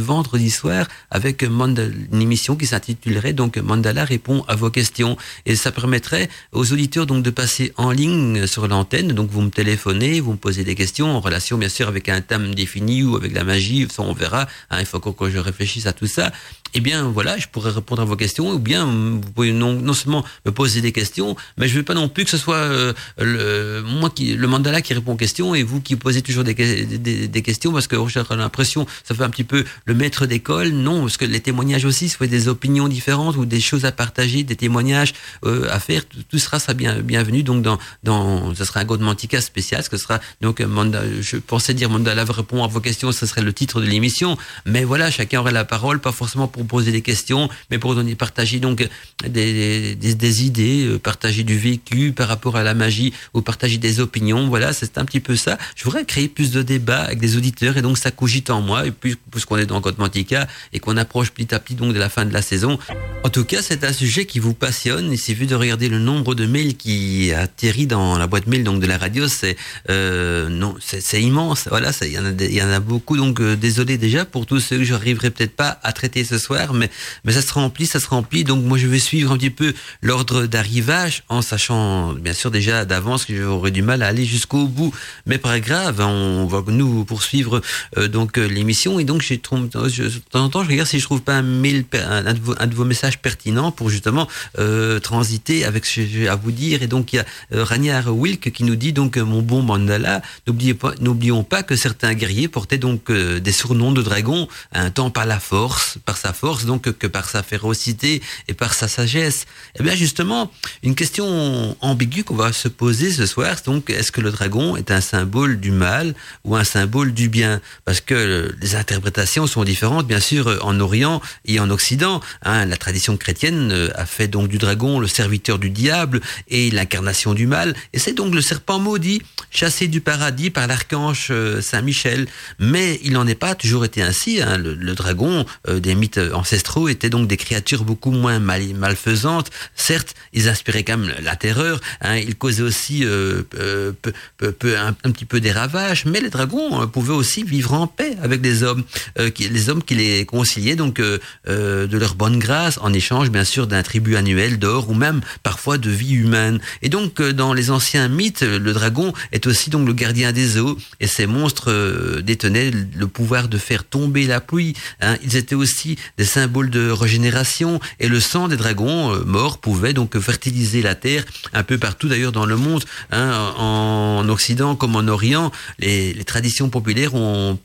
vendredi soir avec une émission qui s'intitulerait donc Mandala répond à vos questions et ça permettrait aux auditeurs donc de passer en ligne sur l'antenne. Donc vous me téléphonez, vous me posez des questions en relation bien sûr avec un thème défini ou avec la magie, ça on verra. Hein, il faut que je réfléchisse à tout ça eh bien voilà, je pourrais répondre à vos questions, ou bien vous pouvez non, non seulement me poser des questions, mais je veux pas non plus que ce soit euh, le, moi qui le mandala qui répond aux questions et vous qui posez toujours des, des, des questions parce que j'ai l'impression ça fait un petit peu le maître d'école. Non, parce que les témoignages aussi, soit des opinions différentes ou des choses à partager, des témoignages euh, à faire, tout, sera ça bien bienvenu. Donc dans dans ce sera un Godmantica spécial, ce que sera donc mandala, je pensais dire mandala répond à vos questions, ce serait le titre de l'émission, mais voilà, chacun aurait la parole, pas forcément pour poser des questions, mais pour donner, partager donc des, des, idées, euh, partager du vécu par rapport à la magie ou partager des opinions. Voilà, c'est un petit peu ça. Je voudrais créer plus de débats avec des auditeurs et donc ça cogite en moi. Et puis, puisqu'on est dans Côte Mantica et qu'on approche petit à petit donc de la fin de la saison. En tout cas, c'est un sujet qui vous passionne. Il vu de regarder le nombre de mails qui atterrit dans la boîte mail donc de la radio. C'est euh, non, c'est immense. Voilà, il y en a, y en a beaucoup. Donc euh, désolé déjà pour tous ceux que j'arriverai peut-être pas à traiter ce soir mais, mais ça se remplit, ça se remplit. Donc moi, je vais suivre un petit peu l'ordre d'arrivage en sachant, bien sûr, déjà d'avance que j'aurais du mal à aller jusqu'au bout. Mais pas grave, hein, on va nous poursuivre euh, donc euh, l'émission. Et donc, j'ai trouvé, de temps en temps, je regarde si je trouve pas un, de, vos, messages pertinents pour justement euh, transiter avec ce que j'ai à vous dire. Et donc, il y a euh, Raniar Wilk qui nous dit donc, mon bon Mandala, n'oubliez pas, n'oublions pas que certains guerriers portaient donc des surnoms de dragons, un temps par la force, par sa force donc que par sa férocité et par sa sagesse. Eh bien justement, une question ambiguë qu'on va se poser ce soir, donc est-ce que le dragon est un symbole du mal ou un symbole du bien? Parce que les interprétations sont différentes, bien sûr, en Orient et en Occident. Hein. la tradition chrétienne euh, a fait donc du dragon le serviteur du diable et l'incarnation du mal, et c'est donc le serpent maudit, chassé du paradis par l'archange euh, Saint Michel. Mais il n'en est pas toujours été ainsi. Hein. Le, dragon euh, des mythes ancestraux étaient donc des créatures beaucoup moins mal, malfaisantes. Certes, ils inspiraient quand même la terreur. Hein, ils causaient aussi euh, peu, peu, un, petit peu des ravages, mais les dragons euh, pouvaient aussi vivre en paix avec les hommes, euh, qui, les hommes qui les conciliaient donc euh, euh, de leur bonne grâce en échange, bien sûr, d'un tribut annuel d'or ou même parfois de vie humaine. Et donc, dans les anciens mythes, le dragon est aussi donc le gardien des eaux, et ces monstres détenaient le pouvoir de faire tomber la pluie. Hein. Ils étaient aussi des symboles de régénération et le sang des dragons euh, morts pouvait donc fertiliser la terre un peu partout d'ailleurs dans le monde, hein, en Occident comme en Orient. Les traditions populaires ont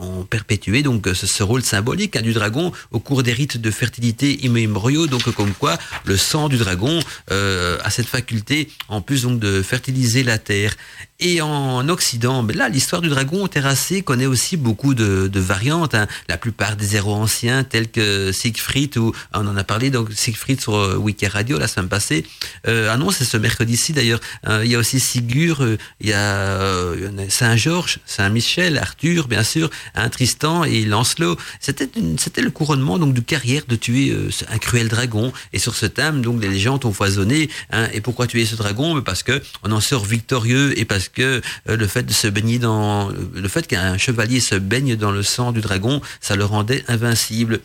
ont perpétué donc ce, rôle symbolique hein, du dragon au cours des rites de fertilité immémoriaux donc comme quoi le sang du dragon euh, a cette faculté en plus donc de fertiliser la terre et en Occident mais là l'histoire du dragon terrassé connaît aussi beaucoup de, de variantes hein. la plupart des héros anciens tels que Siegfried ou on en a parlé donc Siegfried sur euh, Radio la semaine passée euh, ah ce mercredi-ci d'ailleurs euh, il y a aussi Sigur euh, il y a euh, Saint-Georges Saint-Michel Arthur bien sûr Tristan et Lancelot. C'était c'était le couronnement donc de carrière de tuer euh, un cruel dragon. Et sur ce thème, donc les légendes ont foisonné. Hein, et pourquoi tuer ce dragon? Parce que on en sort victorieux et parce que euh, le fait de se baigner dans le fait qu'un chevalier se baigne dans le sang du dragon, ça le rendait invincible.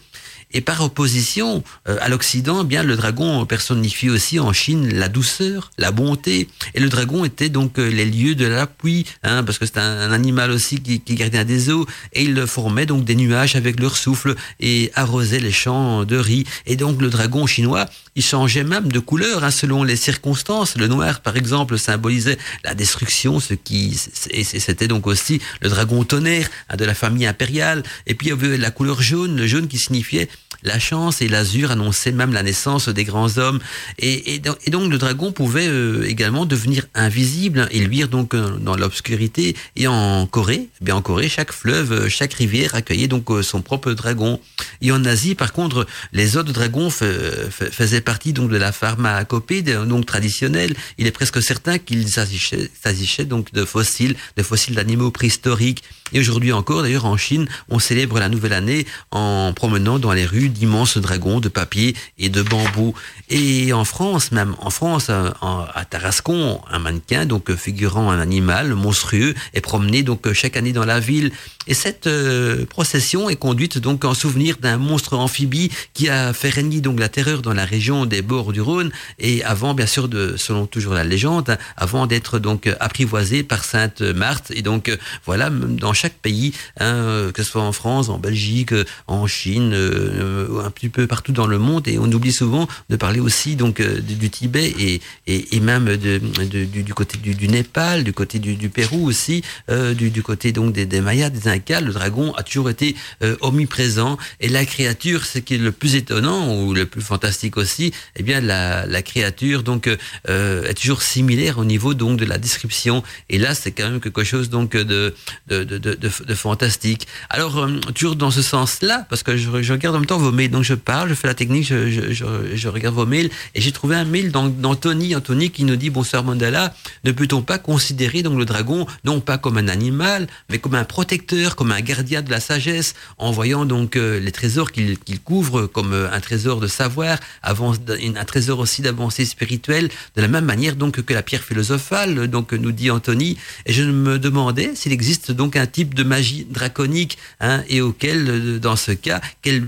Et par opposition euh, à l'Occident, eh bien le dragon personnifie aussi en Chine la douceur, la bonté. Et le dragon était donc euh, les lieux de la pluie, hein, parce que c'est un, animal aussi qui, qui gardait des eaux. Et il formait donc des nuages avec leur souffle et arrosait les champs de riz. Et donc le dragon chinois, changeait même de couleur hein, selon les circonstances. Le noir, par exemple, symbolisait la destruction, ce qui c'était donc aussi le dragon tonnerre hein, de la famille impériale. Et puis il y avait la couleur jaune, le jaune qui signifiait la chance et l'azur annonçaient même la naissance des grands hommes. Et, et, et donc le dragon pouvait euh, également devenir invisible et luire donc euh, dans l'obscurité. Et en Corée, eh bien en Corée, chaque fleuve, euh, chaque rivière accueillait donc son propre dragon. Et en Asie, par contre, les autres dragons faisaient partie donc de la pharmacopée donc traditionnelle. Il est presque certain qu'ils s'agissaient donc de fossiles, de fossiles d'animaux préhistoriques. Et aujourd'hui encore, d'ailleurs, en Chine, on célèbre la nouvelle année en promenant dans les rues d'immenses dragons de papier et de bambou. Et en France, même en France, euh, à Tarascon, un mannequin, donc figurant un animal monstrueux, est promené donc chaque année dans la ville. Et cette euh, procession est conduite donc en souvenir d'un monstre amphibie qui a fait régner donc la terreur dans la région des bords du Rhône et avant, bien sûr, selon toujours la légende, avant d'être donc apprivoisé par Sainte Marthe. Et donc voilà, dans chaque pays, hein, que ce soit en France, en Belgique, en Chine, euh, un petit peu partout dans le monde, et on oublie souvent de parler aussi donc euh, du, Tibet et, et, et même du, côté du, du, Népal, du côté du, du Pérou aussi, euh, du, côté donc des, des Mayas, des Incas, le dragon a toujours été euh, omniprésent. Et la créature, ce qui est le plus étonnant ou le plus fantastique aussi, eh bien la, la créature donc euh, est toujours similaire au niveau donc de la description. Et là, c'est quand même quelque chose donc de, de, de, fantastique. Alors euh, toujours dans ce sens-là, parce que je, regarde en même temps vos mails, donc je parle, je fais la technique, je, regarde vos mails, et j'ai trouvé un mail d'Anthony, Anthony qui nous dit bonsoir Mandala, ne peut-on pas considérer donc le dragon non pas comme un animal, mais comme un protecteur, comme un gardien de la sagesse, en voyant donc euh, les trésors qu'il qu couvre comme euh, un trésor de savoir, un trésor aussi d'avancée spirituelle, de la même manière donc que la pierre philosophale, donc nous dit Anthony. Et je me demandais s'il existe donc un type de magie draconique, hein, et auquel, euh, dans ce cas, quel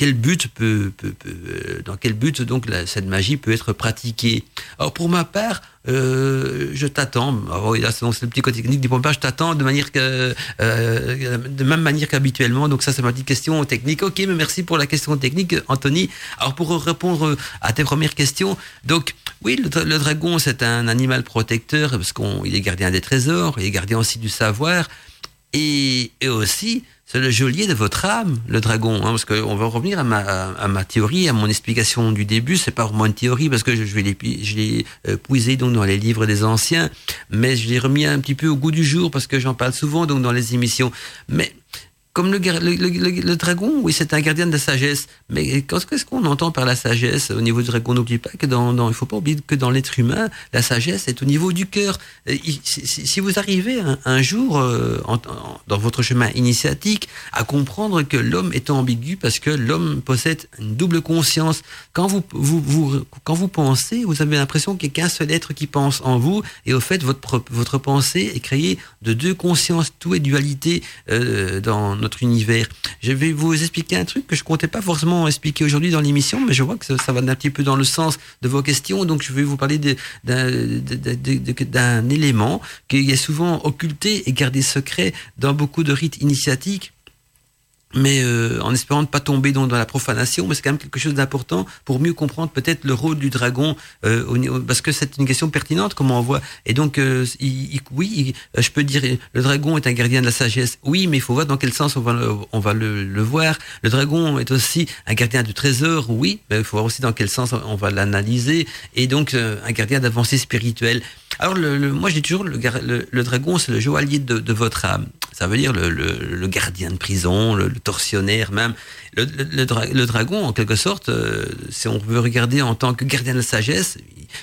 quel but peut, peut, dans quel but donc cette magie peut être pratiquée. Alors pour ma part, euh, je t'attends. C'est le petit côté technique du pompage. Je t'attends de manière que, euh, de même manière qu'habituellement. Donc ça, c'est ma petite question technique. Ok, mais merci pour la question technique, Anthony. Alors pour répondre à tes premières questions, donc oui, le, le dragon, c'est un animal protecteur parce qu'il est gardien des trésors, il est gardien aussi du savoir, et, et aussi c'est le geôlier de votre âme, le dragon. Hein, parce qu'on va revenir à ma, à ma théorie, à mon explication du début. C'est pas vraiment une théorie parce que je, je l'ai euh, puisé donc dans les livres des anciens, mais je l'ai remis un petit peu au goût du jour parce que j'en parle souvent donc dans les émissions. Mais comme le, le, le, le, dragon, oui, c'est un gardien de la sagesse. Mais qu'est-ce qu'on entend par la sagesse au niveau du dragon? N'oublie pas que dans, dans, il faut pas oublier que dans l'être humain, la sagesse est au niveau du cœur. Si, vous arrivez un, jour euh, dans votre chemin initiatique à comprendre que l'homme est ambigu parce que l'homme possède une double conscience. Quand vous, vous, vous quand vous pensez, vous avez l'impression qu'il n'y a qu'un seul être qui pense en vous, et au fait, votre, votre pensée est créée de deux consciences, tout est dualité euh, dans notre univers. Je vais vous expliquer un truc que je comptais pas forcément expliquer aujourd'hui dans l'émission, mais je vois que ça, va un petit peu dans le sens de vos questions, donc je vais vous parler d'un élément qui est souvent occulté et gardé secret dans beaucoup de rites initiatiques mais euh, en espérant ne pas tomber dans, dans la profanation, mais c'est quand même quelque chose d'important pour mieux comprendre peut-être le rôle du dragon, euh, au, parce que c'est une question pertinente, comme on voit. Et donc, euh, oui, il, je peux dire, le dragon est un gardien de la sagesse, oui, mais il faut voir dans quel sens on va, le, on va le, le, voir. Le dragon est aussi un gardien du trésor, oui, mais il faut voir aussi dans quel sens on va l'analyser. Et donc, euh, un gardien d'avancée spirituelle. Alors, le, le, moi, je dis toujours, le, le dragon, c'est le joaillier de, de, votre âme. Ça veut dire le, gardien de prison, le, tortionnaire même. Le, le, dra le, dragon, en quelque sorte, euh, si on veut regarder en tant que gardien de la sagesse,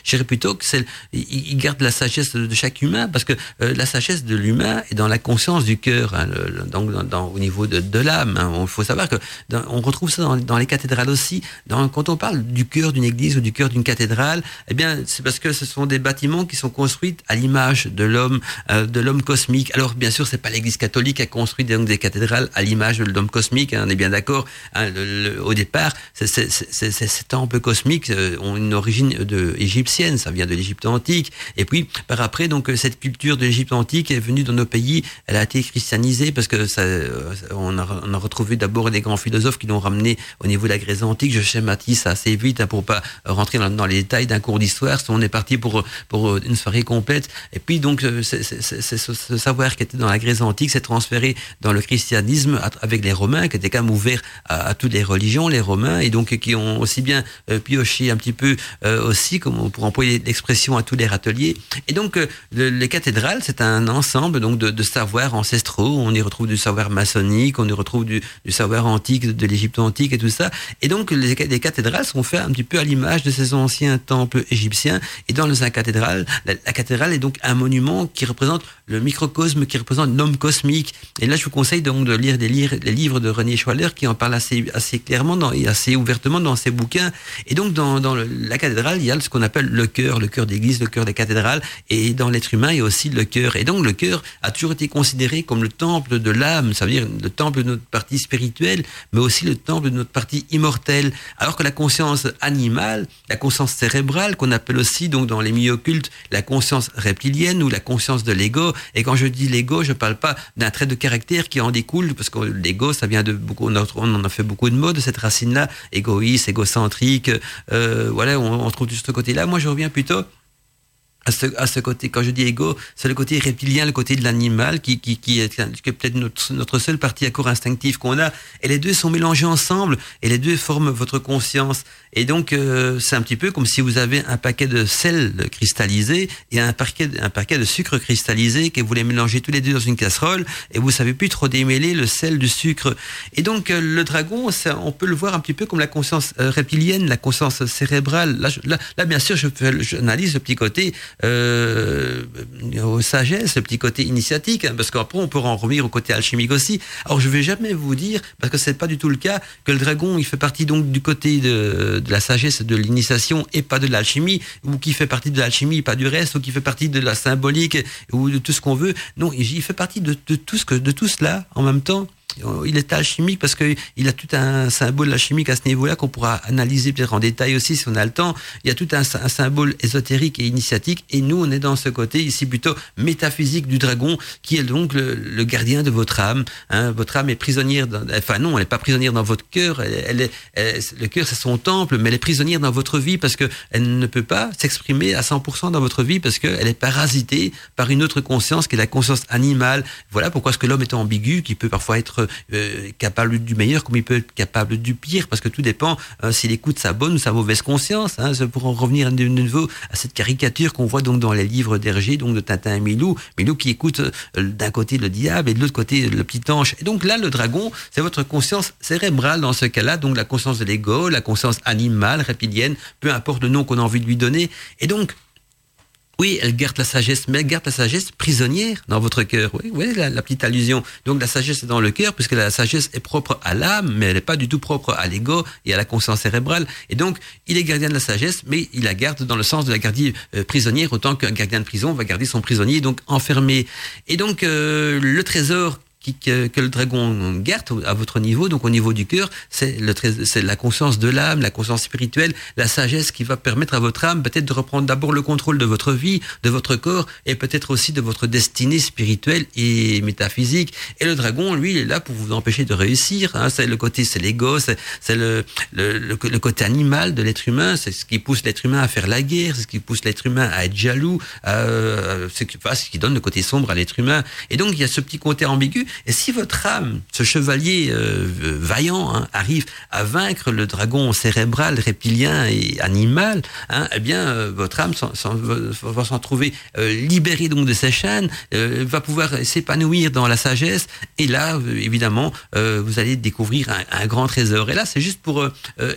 je dirais plutôt que c'est, il, garde la sagesse de, chaque humain, parce que euh, la sagesse de l'humain est dans la conscience du cœur, hein, donc dans, dans, au niveau de, de l'âme. Il hein. faut savoir que on retrouve ça dans, dans, les cathédrales aussi. Quand on parle du cœur d'une église ou du cœur d'une cathédrale, eh bien, c'est parce que ce sont des bâtiments qui sont construits à l'image de l'homme, euh, de l'homme cosmique. Alors, bien sûr, c'est pas l'église catholique a construit donc des cathédrales à l'image de l'homme cosmique, hein, on est bien d'accord. Hein, au départ, ces temples cosmiques euh, ont une origine de, égyptienne, ça vient de l'Égypte antique. Et puis, par après, donc cette culture de l'Égypte antique est venue dans nos pays, elle a été christianisée parce que ça, euh, on, a, retrouvé d'abord des grands philosophes qui l'ont ramené au niveau de la Grèce antique. Je schématise assez vite hein, pour pas rentrer dans, dans les détails d'un cours d'histoire. On est parti pour pour une soirée complète. Et puis donc, c'est ce savoir qui était dans la Grèce antique s'est transféré dans le christianisme avec les Romains, qui étaient quand même ouverts à, toutes les religions, les Romains, et donc qui ont aussi bien euh, pioché un petit peu euh, aussi, comme pour employer l'expression, à tous les râteliers. Et donc, euh, le, les cathédrales, c'est un ensemble donc de, de, savoirs ancestraux. On y retrouve du savoir maçonnique, on y retrouve du, savoir antique, de, de l'Égypte antique et tout ça. Et donc, les, les, cathédrales sont faites un petit peu à l'image de ces anciens temples égyptiens. Et dans les cathédrales, la, la cathédrale est donc un monument qui représente le microcosme, qui représente l'homme cosmique. Et là, je vous conseille donc de lire des les livres de René Schwaller qui en parlent assez, clairement et assez ouvertement dans ses bouquins. Et donc, dans, dans la cathédrale, il y a ce qu'on appelle le cœur, le cœur d'église, le cœur des cathédrales. Et dans l'être humain, il y a aussi le cœur. Et donc, le cœur a toujours été considéré comme le temple de l'âme, ça veut dire le temple de notre partie spirituelle, mais aussi le temple de notre partie immortelle. Alors que la conscience animale, la conscience cérébrale, qu'on appelle aussi donc dans les milieux occultes la conscience reptilienne ou la conscience de l'ego. Et quand je dis l'ego, je parle pas d'un trait de caractère qui en découle, parce que l'ego, ça vient de beaucoup, on en a fait beaucoup de mots de cette racine-là, égoïste, égocentrique, euh, voilà, on, on trouve tout ce côté-là. Moi, je reviens plutôt à ce, à ce côté, quand je dis égo, c'est le côté reptilien, le côté de l'animal, qui, qui, qui est, peut-être notre, notre seule partie à corps instinctif qu'on a. Et les deux sont mélangés ensemble, et les deux forment votre conscience. Et donc, euh, c'est un petit peu comme si vous avez un paquet de sel cristallisé et un paquet, un paquet de sucre cristallisé, que vous les mélangez tous les deux dans une casserole, et vous savez plus trop démêler le sel du sucre. Et donc, euh, le dragon, ça, on peut le voir un petit peu comme la conscience euh, reptilienne, la conscience cérébrale. Là, je, là, là, bien sûr, je j'analyse le petit côté euh, aux sagesse, le petit côté initiatique, hein, parce qu'après on peut en revenir au côté alchimique aussi. Alors je vais jamais vous dire, parce que c'est pas du tout le cas, que le dragon il fait partie donc du côté de, la sagesse, de l'initiation et pas de l'alchimie, ou qui fait partie de l'alchimie, pas du reste, ou qui fait partie de la symbolique ou de tout ce qu'on veut. Non, il fait partie de tout ce que de tout cela en même temps il est alchimique parce qu'il a tout un symbole alchimique à ce niveau-là qu'on pourra analyser peut-être en détail aussi si on a le temps. Il y a tout un, symbole ésotérique et initiatique et nous on est dans ce côté ici plutôt métaphysique du dragon qui est donc le, gardien de votre âme. Hein. Votre âme est prisonnière, enfin non, elle n'est pas prisonnière dans votre cœur. Le cœur c'est son temple, mais elle est prisonnière dans votre vie parce que elle ne peut pas s'exprimer à 100% dans votre vie parce qu'elle est parasitée par une autre conscience qui est la conscience animale. Voilà pourquoi est-ce que l'homme est ambigu, qui peut parfois être euh, capable du meilleur comme il peut être capable du pire, parce que tout dépend euh, s'il écoute sa bonne ou sa mauvaise conscience. Hein, pour en revenir de nouveau à cette caricature qu'on voit donc dans les livres d'Hergé, donc de Tintin et Milou, Milou qui écoute euh, d'un côté le diable et de l'autre côté le petit ange. Et donc là, le dragon, c'est votre conscience cérébrale dans ce cas-là, donc la conscience de l'ego, la conscience animale, reptilienne, peu importe le nom qu'on a envie de lui donner. Et donc, oui, elle garde la sagesse, mais elle garde la sagesse prisonnière dans votre cœur. Oui, oui la, la, petite allusion. Donc la sagesse est dans le cœur, puisque la sagesse est propre à l'âme, mais elle n'est pas du tout propre à l'ego et à la conscience cérébrale. Et donc, il est gardien de la sagesse, mais il la garde dans le sens de la garder euh, prisonnière, autant qu'un gardien de prison va garder son prisonnier, donc enfermé. Et donc, euh, le trésor que, que, le dragon garde à votre niveau, donc au niveau du cœur, c'est la conscience de l'âme, la conscience spirituelle, la sagesse qui va permettre à votre âme peut-être de reprendre d'abord le contrôle de votre vie, de votre corps et peut-être aussi de votre destinée spirituelle et métaphysique. Et le dragon, lui, il est là pour vous empêcher de réussir. Hein. C'est le côté, c'est l'ego, c'est le, le, le, côté animal de l'être humain. C'est ce qui pousse l'être humain à faire la guerre, c'est ce qui pousse l'être humain à être jaloux, euh, c'est ce qui donne le côté sombre à l'être humain. Et donc il y a ce petit côté ambigu. Et si votre âme, ce chevalier euh, vaillant, hein, arrive à vaincre le dragon cérébral, reptilien et animal, hein, eh bien, euh, votre âme va s'en trouver euh, libérée donc de ses chaînes, euh, va pouvoir s'épanouir dans la sagesse. Et là, euh, évidemment, vous allez découvrir un, un, grand trésor. Et là, c'est juste pour,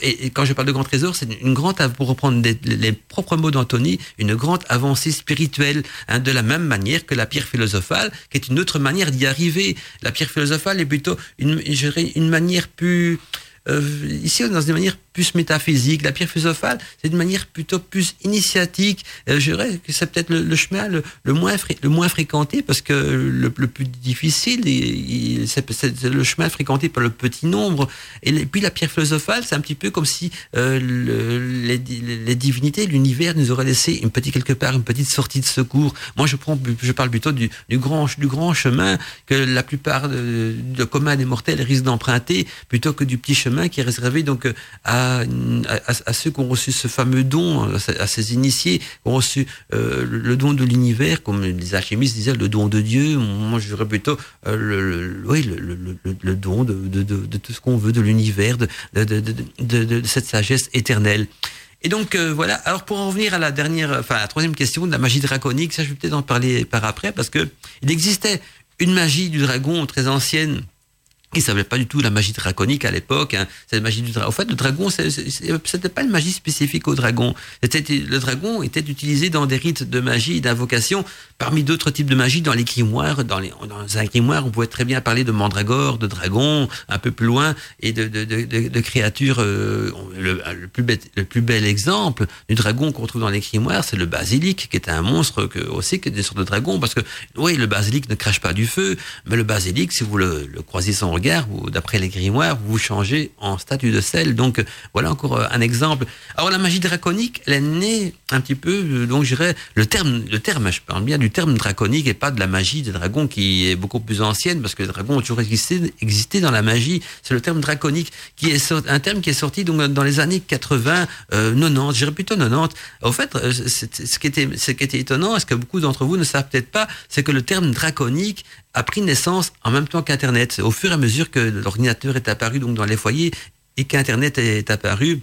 et, et, quand je parle de grand trésor, c'est une grande, pour reprendre des, les propres mots d'Anthony, une grande avancée spirituelle, hein, de la même manière que la pierre philosophale, qui est une autre manière d'y arriver. La pierre philosophale est plutôt une, manière plus euh, ici on dans une manière plus métaphysique. La pierre philosophale, c'est une manière plutôt plus initiatique. Euh, je dirais que c'est peut-être le, chemin le, moins le moins fréquenté parce que le, plus difficile, c'est le chemin fréquenté par le petit nombre. Et, puis la pierre philosophale, c'est un petit peu comme si euh, les, divinités, l'univers nous aurait laissé une petite quelque part une petite sortie de secours. Moi, je parle plutôt du, grand du grand chemin que la plupart de, de commun des mortels risquent d'emprunter plutôt que du petit chemin qui est réservé donc à, à, ceux qui ont reçu ce fameux don, à ces initiés, qui ont reçu euh, le don de l'univers, comme les alchimistes disaient, le don de Dieu. Moi, je dirais plutôt euh, le, oui, le, don de, tout ce qu'on veut, de l'univers, de, cette sagesse éternelle. Et donc euh, voilà. Alors pour en revenir à la dernière, enfin à la troisième question de la magie draconique, ça je vais peut-être en parler par après parce que il existait une magie du dragon très ancienne il savait pas du tout la magie draconique à l'époque. Hein. C'est magie du dragon. En fait, le dragon, c'était pas une magie spécifique au dragon. Le dragon était utilisé dans des rites de magie, d'invocation, parmi d'autres types de magie dans les grimoires. Dans, les, dans un grimoire, on pouvait très bien parler de mandragore, de dragon, un peu plus loin, et de, créatures. Euh, le, plus bel, exemple du dragon qu'on trouve dans les grimoires, c'est le basilic, qui est un monstre aussi, qui est des sortes de dragon, parce que oui, le basilic ne crache pas du feu, mais le basilic, si vous le, le croisez sans regard, d'après les grimoires, vous changez en statue de sel. Donc voilà encore euh, un exemple. Alors la magie draconique, elle est née un petit peu, euh, donc je dirais, le terme, le terme, je parle bien du terme draconique et pas de la magie des dragons qui est beaucoup plus ancienne, parce que les dragons ont toujours existé, dans la magie. C'est le terme draconique qui est un terme qui est sorti donc dans les années 80, euh, 90, je dirais plutôt 90. En fait, euh, ce qui était, ce qui était étonnant, est ce que beaucoup d'entre vous ne savent peut-être pas, c'est que le terme draconique a pris naissance en même temps qu'Internet. Au fur et à mesure que l'ordinateur est apparu dans les foyers et qu'Internet est apparu,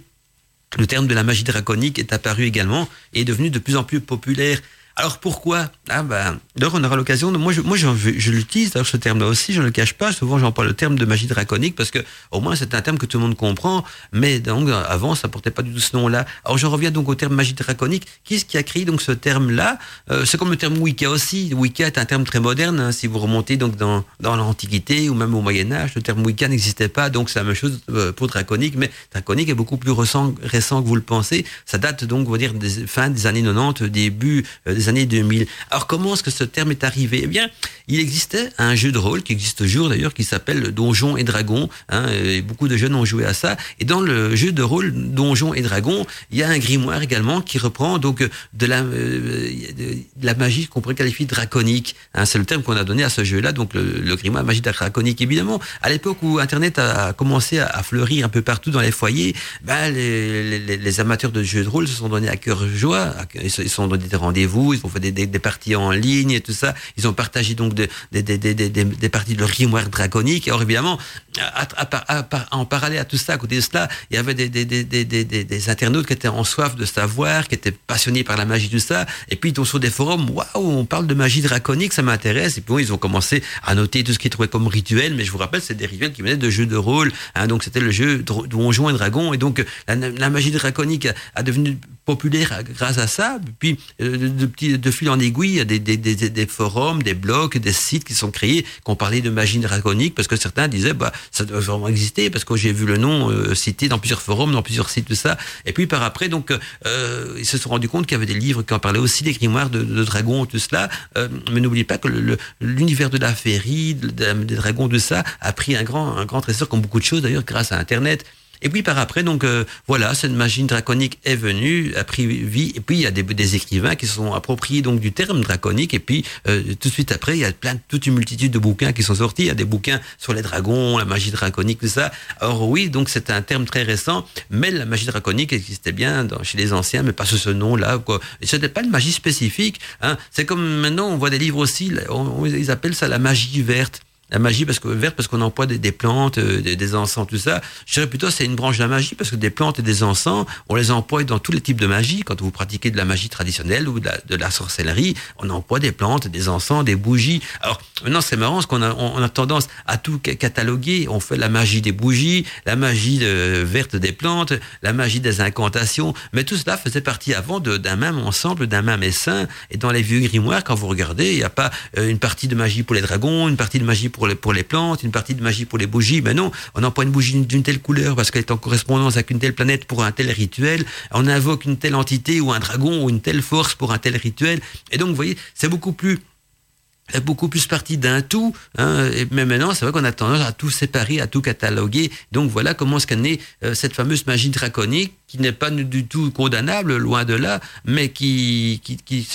le terme de la magie draconique est apparu également et est devenu de plus en plus populaire. Alors pourquoi? Ah ben, d'ailleurs on aura l'occasion. De... Moi, je, moi, je, l'utilise ce terme-là aussi. Je ne le cache pas. Souvent, j'emploie le terme de magie draconique parce que au moins c'est un terme que tout le monde comprend. Mais donc avant, ça portait pas du tout ce nom-là. Alors je reviens donc au terme magie draconique. Qui est-ce qui a créé donc ce terme-là? Euh, C'est comme le terme Wicca aussi. Wicca est un terme très moderne. Hein. si vous remontez donc dans, dans l'Antiquité ou même au Moyen Âge, le terme Wicca n'existait pas. Donc c'est la même chose euh, pour draconique. Mais draconique est beaucoup plus récent, que vous le pensez. Ça date donc, on va dire, des fin des années 90, début euh, des années 2000. Alors comment est-ce que ce terme est arrivé? Eh bien, il existait un jeu de rôle qui existe toujours d'ailleurs, qui s'appelle Donjons et Dragons. Hein, beaucoup de jeunes ont joué à ça. Et dans le jeu de rôle Donjons et Dragons, il y a un grimoire également qui reprend donc de la, euh, magie qu'on pourrait qualifier draconique. Hein, c'est le terme qu'on a donné à ce jeu-là, donc le, grimoire magie draconique. Évidemment, à l'époque où Internet a commencé à, fleurir un peu partout dans les foyers, ben, les, amateurs de jeux de rôle se sont donnés à cœur joie, ils se sont donné des rendez-vous, ils ont fait des, des, des, parties en ligne et tout ça. Ils ont partagé donc des, des, des parties de grimoire draconique. Alors évidemment, en parallèle à tout ça, à côté de cela, il y avait des, des, internautes qui étaient en soif de savoir, qui étaient passionnés par la magie, tout ça. Et puis ils sur des forums, waouh, on parle de magie draconique, ça m'intéresse. Et puis ils ont commencé à noter tout ce qu'ils trouvaient comme rituel. Mais je vous rappelle, c'est des rituels qui venaient de jeux de rôle. Hein, donc c'était le jeu Donjons et Dragons. Et donc la, la magie draconique a devenu populaire grâce à ça. Puis, euh, de, de, fil en aiguille, des, des, des, des, forums, des blogs, des sites qui sont créés, qui ont parlé de magie draconique, parce que certains disaient, bah, ça doit vraiment exister, parce que j'ai vu le nom euh, cité dans plusieurs forums, dans plusieurs sites, tout ça. Et puis, par après, donc, euh, ils se sont rendus compte qu'il y avait des livres qui en parlaient aussi, des grimoires de, dragons, tout cela. Mais n'oubliez pas que l'univers de la féerie, des dragons, de ça, a pris un grand, un grand trésor, comme beaucoup de choses d'ailleurs, grâce à Internet. Et puis par après, donc euh, voilà, cette machine draconique est venue, a pris vie. Et puis il y a des, écrivains qui se sont appropriés donc du terme draconique. Et puis euh, tout de suite après, il y a plein, toute une multitude de bouquins qui sont sortis. Il y a des bouquins sur les dragons, la magie draconique, tout ça. Alors oui, donc c'est un terme très récent, mais la magie draconique existait bien chez les anciens, mais pas sous ce nom-là. Quoi. Et ce n'était pas une magie spécifique. Hein. C'est comme maintenant, on voit des livres aussi, ils appellent ça la magie verte la magie parce que verte parce qu'on emploie des, des plantes, euh, des, des, encens, tout ça. Je dirais plutôt c'est une branche de la magie parce que des plantes et des encens, on les emploie dans tous les types de magie. Quand vous pratiquez de la magie traditionnelle ou de la, de la sorcellerie, on emploie des plantes, des encens, des bougies. Alors maintenant c'est marrant parce qu'on a, on a tendance à tout cataloguer. On fait la magie des bougies, la magie de, verte des plantes, la magie des incantations. Mais tout cela faisait partie avant d'un même ensemble, d'un même essaim. Et dans les vieux grimoires, quand vous regardez, il n'y a pas euh, une partie de magie pour les dragons, une partie de magie pour pour les, pour les plantes, une partie de magie pour les bougies. Mais non, on emploie une bougie d'une telle couleur parce qu'elle est en correspondance avec une telle planète pour un tel rituel. On invoque une telle entité ou un dragon ou une telle force pour un tel rituel. Et donc, vous voyez, c'est beaucoup plus beaucoup plus partie d'un tout. Hein, mais maintenant, c'est vrai qu'on a tendance à tout séparer, à tout cataloguer. Donc voilà comment est-ce euh, cette fameuse magie draconique qui n'est pas du tout condamnable, loin de là, mais qui qui qui,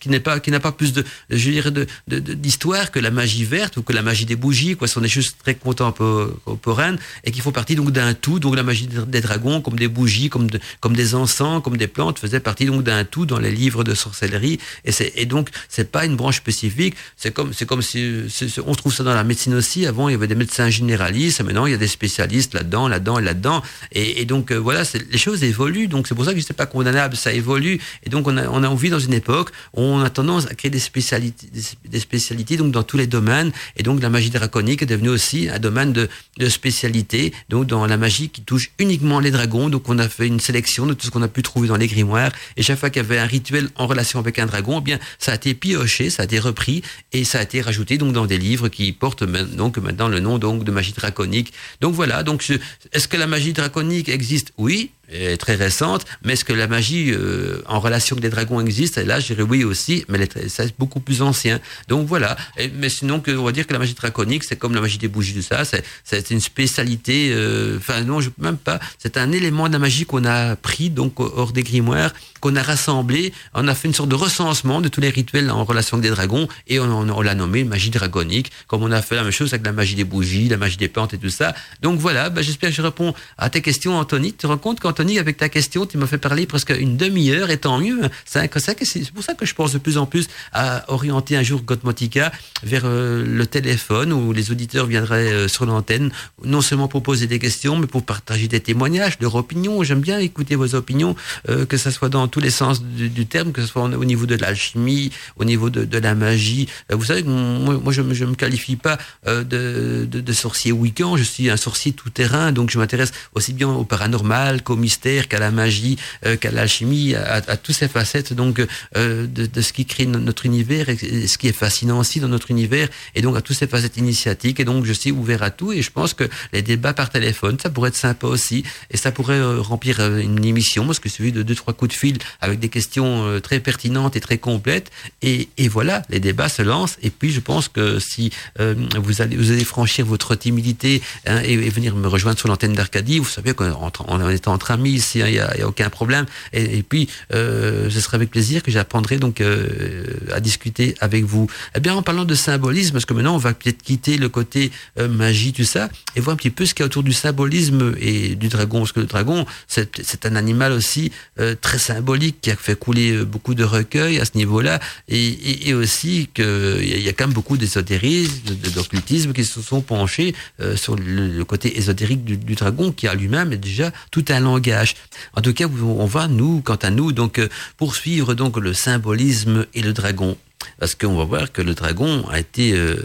qui n'est pas qui n'a pas plus de je dirais de d'histoire que la magie verte ou que la magie des bougies, quoi. Ce sont des choses très contemporaines et qui font partie donc d'un tout. Donc la magie des dragons, comme des bougies, comme comme des encens, comme des plantes, faisait partie donc d'un tout dans les livres de sorcellerie. Et c'est et donc c'est pas une branche spécifique c'est comme, c'est comme si, on trouve ça dans la médecine aussi. Avant, il y avait des médecins généralistes, maintenant il y a des spécialistes là-dedans, là-dedans et là-dedans. Et, donc voilà, les choses évoluent. Donc c'est pour ça que je sais pas condamnable, ça évolue. Et donc on a, on a envie dans une époque où on a tendance à créer des spécialités, des, spécialités donc dans tous les domaines. Et donc la magie draconique est devenue aussi un domaine de, de spécialité. Donc dans la magie qui touche uniquement les dragons. Donc on a fait une sélection de tout ce qu'on a pu trouver dans les grimoires. Et chaque fois qu'il y avait un rituel en relation avec un dragon, eh bien ça a été pioché, ça a été repris et ça a été rajouté donc dans des livres qui portent maintenant le nom de magie draconique. Donc voilà. Donc est-ce que la magie draconique existe? Oui, est très récente, mais est-ce que la magie euh, en relation avec des dragons existe? Et là, je dirais oui aussi, mais c'est beaucoup plus ancien. Donc voilà. mais sinon, on va dire que la magie draconique, c'est comme la magie des bougies de ça, c'est une spécialité. Euh, enfin non, je même pas. C'est un élément de la magie qu'on a pris donc hors des grimoires, qu'on a rassemblé. On a fait une sorte de recensement de tous les rituels en relation avec des dragons et on, l'a nommé magie dragonique, comme on a fait la même chose avec la magie des bougies, la magie des plantes et tout ça. Donc voilà. Ben, J'espère que je réponds à tes questions, Anthony. Tu te rends compte quand avec ta question, tu m'as fait parler presque une demi-heure, et tant mieux. C'est pour ça que je pense de plus en plus à orienter un jour Gotmotica vers euh, le téléphone où les auditeurs viendraient euh, sur l'antenne, non seulement pour poser des questions, mais pour partager des témoignages, leurs opinions. J'aime bien écouter vos opinions, euh, que ce soit dans tous les sens du, terme, que ce soit au niveau de l'alchimie, au niveau de, la magie. vous savez, moi, je ne me qualifie pas de, de, sorcier week-end, je suis un sorcier tout-terrain, donc je m'intéresse aussi bien au paranormal qu'au mystère, qu'à la magie, euh, qu'à l'alchimie, à, à, toutes ces facettes donc euh, de, ce qui crée notre univers et ce qui est fascinant aussi dans notre univers, et donc à toutes ces facettes initiatiques. Et donc je suis ouvert à tout, et je pense que les débats par téléphone, ça pourrait être sympa aussi, et ça pourrait euh, remplir une émission, parce que celui de deux trois coups de fil avec des questions très pertinentes et très complètes. Et, et voilà, les débats se lancent. Et puis je pense que si vous allez franchir votre timidité hein, et, venir me rejoindre sur l'antenne d'Arcadie, vous savez qu'en étant en train ici, il n'y a, aucun problème. Et, puis, euh, ce serait avec plaisir que j'apprendrai donc euh, à discuter avec vous. Eh bien, en parlant de symbolisme, parce que maintenant, on va peut-être quitter le côté euh, magie, tout ça, et voir un petit peu ce qu'il y a autour du symbolisme et du dragon. Parce que le dragon, c'est un animal aussi très symbolique qui a fait couler beaucoup de recueils à ce niveau-là, et, aussi qu'il y, y a quand même beaucoup d'ésotérisme, d'occultisme qui se sont penchés sur le, côté ésotérique du, du dragon, qui a lui-même déjà tout un langage en tout cas, on va, nous, quant à nous, donc, euh, poursuivre le symbolisme et le dragon parce qu'on va voir que le dragon a été euh,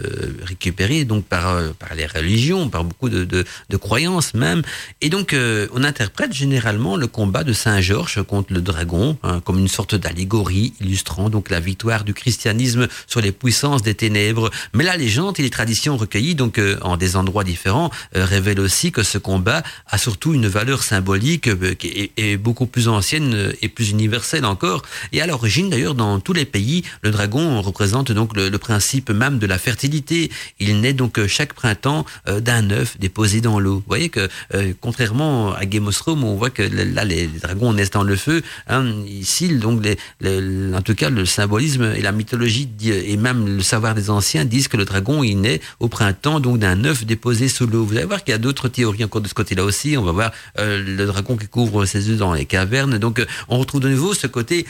récupéré donc par euh, par les religions, par beaucoup de, de, croyances même, et donc euh, on interprète généralement le combat de Saint Georges contre le dragon hein, comme une sorte d'allégorie illustrant donc la victoire du christianisme sur les puissances des ténèbres. Mais la légende et les traditions recueillies donc en des endroits différents révèlent aussi que ce combat a surtout une valeur symbolique qui est, beaucoup plus ancienne et plus universelle encore. Et à l'origine d'ailleurs dans tous les pays, le dragon représente donc le, principe même de la fertilité. Il naît donc euh, chaque printemps euh, d'un œuf déposé dans l'eau. Vous voyez que euh, contrairement à Game on voit que là les, dragons naissent dans le feu. Hein, ici, donc, en tout cas, le symbolisme et la mythologie et même le savoir des anciens disent que le dragon il naît au printemps donc d'un œuf déposé sous l'eau. Vous allez voir qu'il y a d'autres théories encore de ce côté-là aussi. On va voir le dragon qui couvre ses œufs dans les cavernes. Donc, on retrouve de nouveau ce côté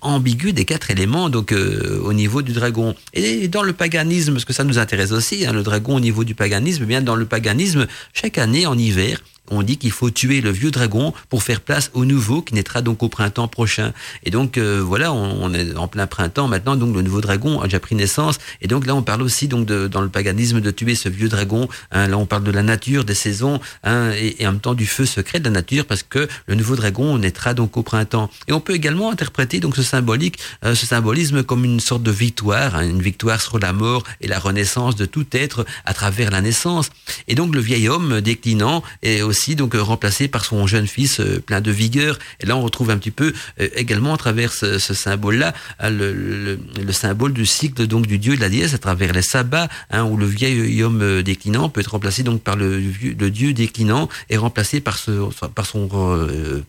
ambigu des quatre éléments. Donc au niveau du dragon. Et dans le paganisme, parce que ça nous intéresse aussi, hein, le dragon au niveau du paganisme, eh bien dans le paganisme, chaque année en hiver, on dit qu'il faut tuer le vieux dragon pour faire place au nouveau qui naîtra donc au printemps prochain. Et donc euh, voilà, on, est en plein printemps maintenant, donc le nouveau dragon a déjà pris naissance. Et donc là, on parle aussi donc de, dans le paganisme de tuer ce vieux dragon. Hein, là, on parle de la nature, des saisons, hein, et, en même temps du feu secret de la nature, parce que le nouveau dragon naîtra donc au printemps. Et on peut également interpréter donc ce symbolique, euh, ce symbolisme comme une sorte de victoire, hein, une victoire sur la mort et la renaissance de tout être à travers la naissance. Et donc le vieil homme déclinant est aussi donc euh, remplacé par son jeune fils euh, plein de vigueur. Et là, on retrouve un petit peu euh, également à travers ce, symbole-là le, symbole du cycle donc du dieu de la déesse à travers les sabbats, hein, où le vieil homme déclinant peut être remplacé donc par le, dieu déclinant et remplacé par ce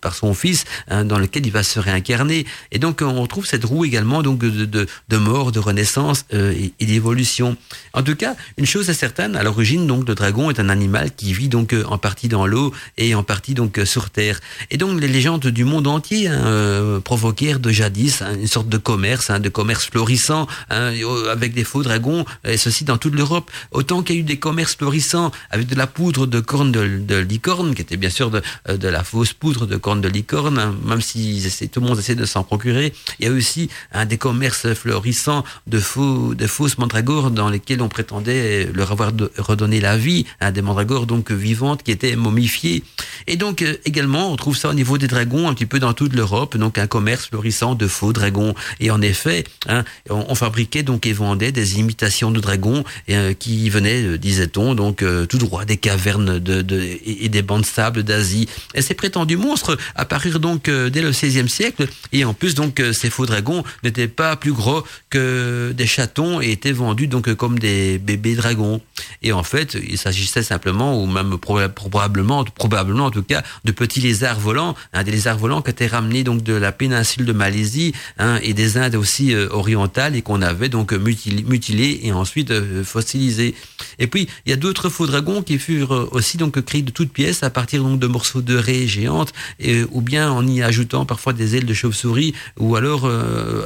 par son fils hein, dans lequel il va se réincarner. Et donc on retrouve cette roue également donc de mort, de renaissance et, et d'évolution. En tout cas, une chose est certaine, à l'origine donc le dragon est un animal qui vit donc en partie dans l'eau l'eau et en partie donc sur terre. Et donc les légendes du monde entier hein, provoquèrent de jadis hein, une sorte de commerce, hein, de commerce florissant hein, avec des faux dragons, et ceci dans toute l'Europe. Autant qu'il y a eu des commerces florissants avec de la poudre de corne de, licorne, qui était bien sûr de, la fausse poudre de corne de licorne, même si tout le monde essaie de s'en procurer. Il y a aussi des commerces florissants de faux, de fausses mandragores dans lesquels on prétendait leur avoir redonné la vie, des mandragores donc vivantes qui étaient momifiées. Et donc euh, également, on trouve ça au niveau des dragons un petit peu dans toute l'Europe, donc un commerce florissant de faux dragons. Et en effet, hein, on, fabriquait donc et vendait des imitations de dragons euh, qui venaient, euh, disait-on, donc tout droit des cavernes et, des bancs de sable d'Asie. Et ces prétendus monstres apparurent donc dès le XVIe siècle. Et en plus, donc ces faux dragons n'étaient pas plus gros que des chatons et étaient vendus donc comme des bébés dragons. Et en fait, il s'agissait simplement, ou même probablement, probablement en tout cas, de petits lézards volants, hein, des lézards volants qui étaient ramenés donc de la péninsule de Malaisie hein, et des Indes aussi euh, orientales et qu'on avait donc mutilés, et ensuite euh, fossilisés. Et puis, il y a d'autres faux dragons qui furent euh, aussi donc créés de toutes pièces à partir donc de morceaux de raies géantes, et, ou bien en y ajoutant parfois des ailes de chauve-souris, ou alors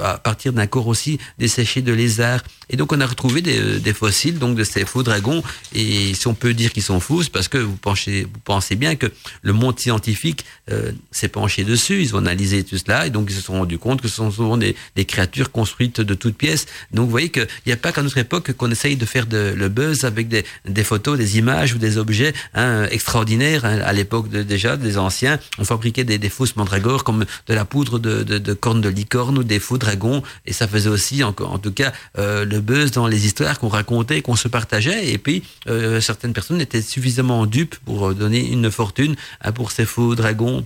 à partir d'un corps aussi desséché de lézard. Et donc, on a retrouvé des, fossiles donc de ces faux dragons et si on peut dire qu'ils sont fous, parce que vous pensez, vous pensez bien que le monde scientifique euh, s'est penché dessus. Ils ont analysé tout cela et donc ils se sont rendus compte que ce sont souvent des, créatures construites de toutes pièces. Donc vous voyez qu'il n'y a pas qu'à notre époque qu'on essaye de faire le buzz avec des, photos, des images ou des objets hein, extraordinaires. Hein. À l'époque déjà des anciens, on fabriquait des, des fausses mandragores comme de la poudre de, de, de cornes de licorne ou des faux dragons et ça faisait aussi en, en tout cas euh, le buzz dans les histoires qu'on racontait, qu'on se partageait et puis euh, certaines personnes étaient suffisamment dupes pour donner une fortune. Pour ces faux dragons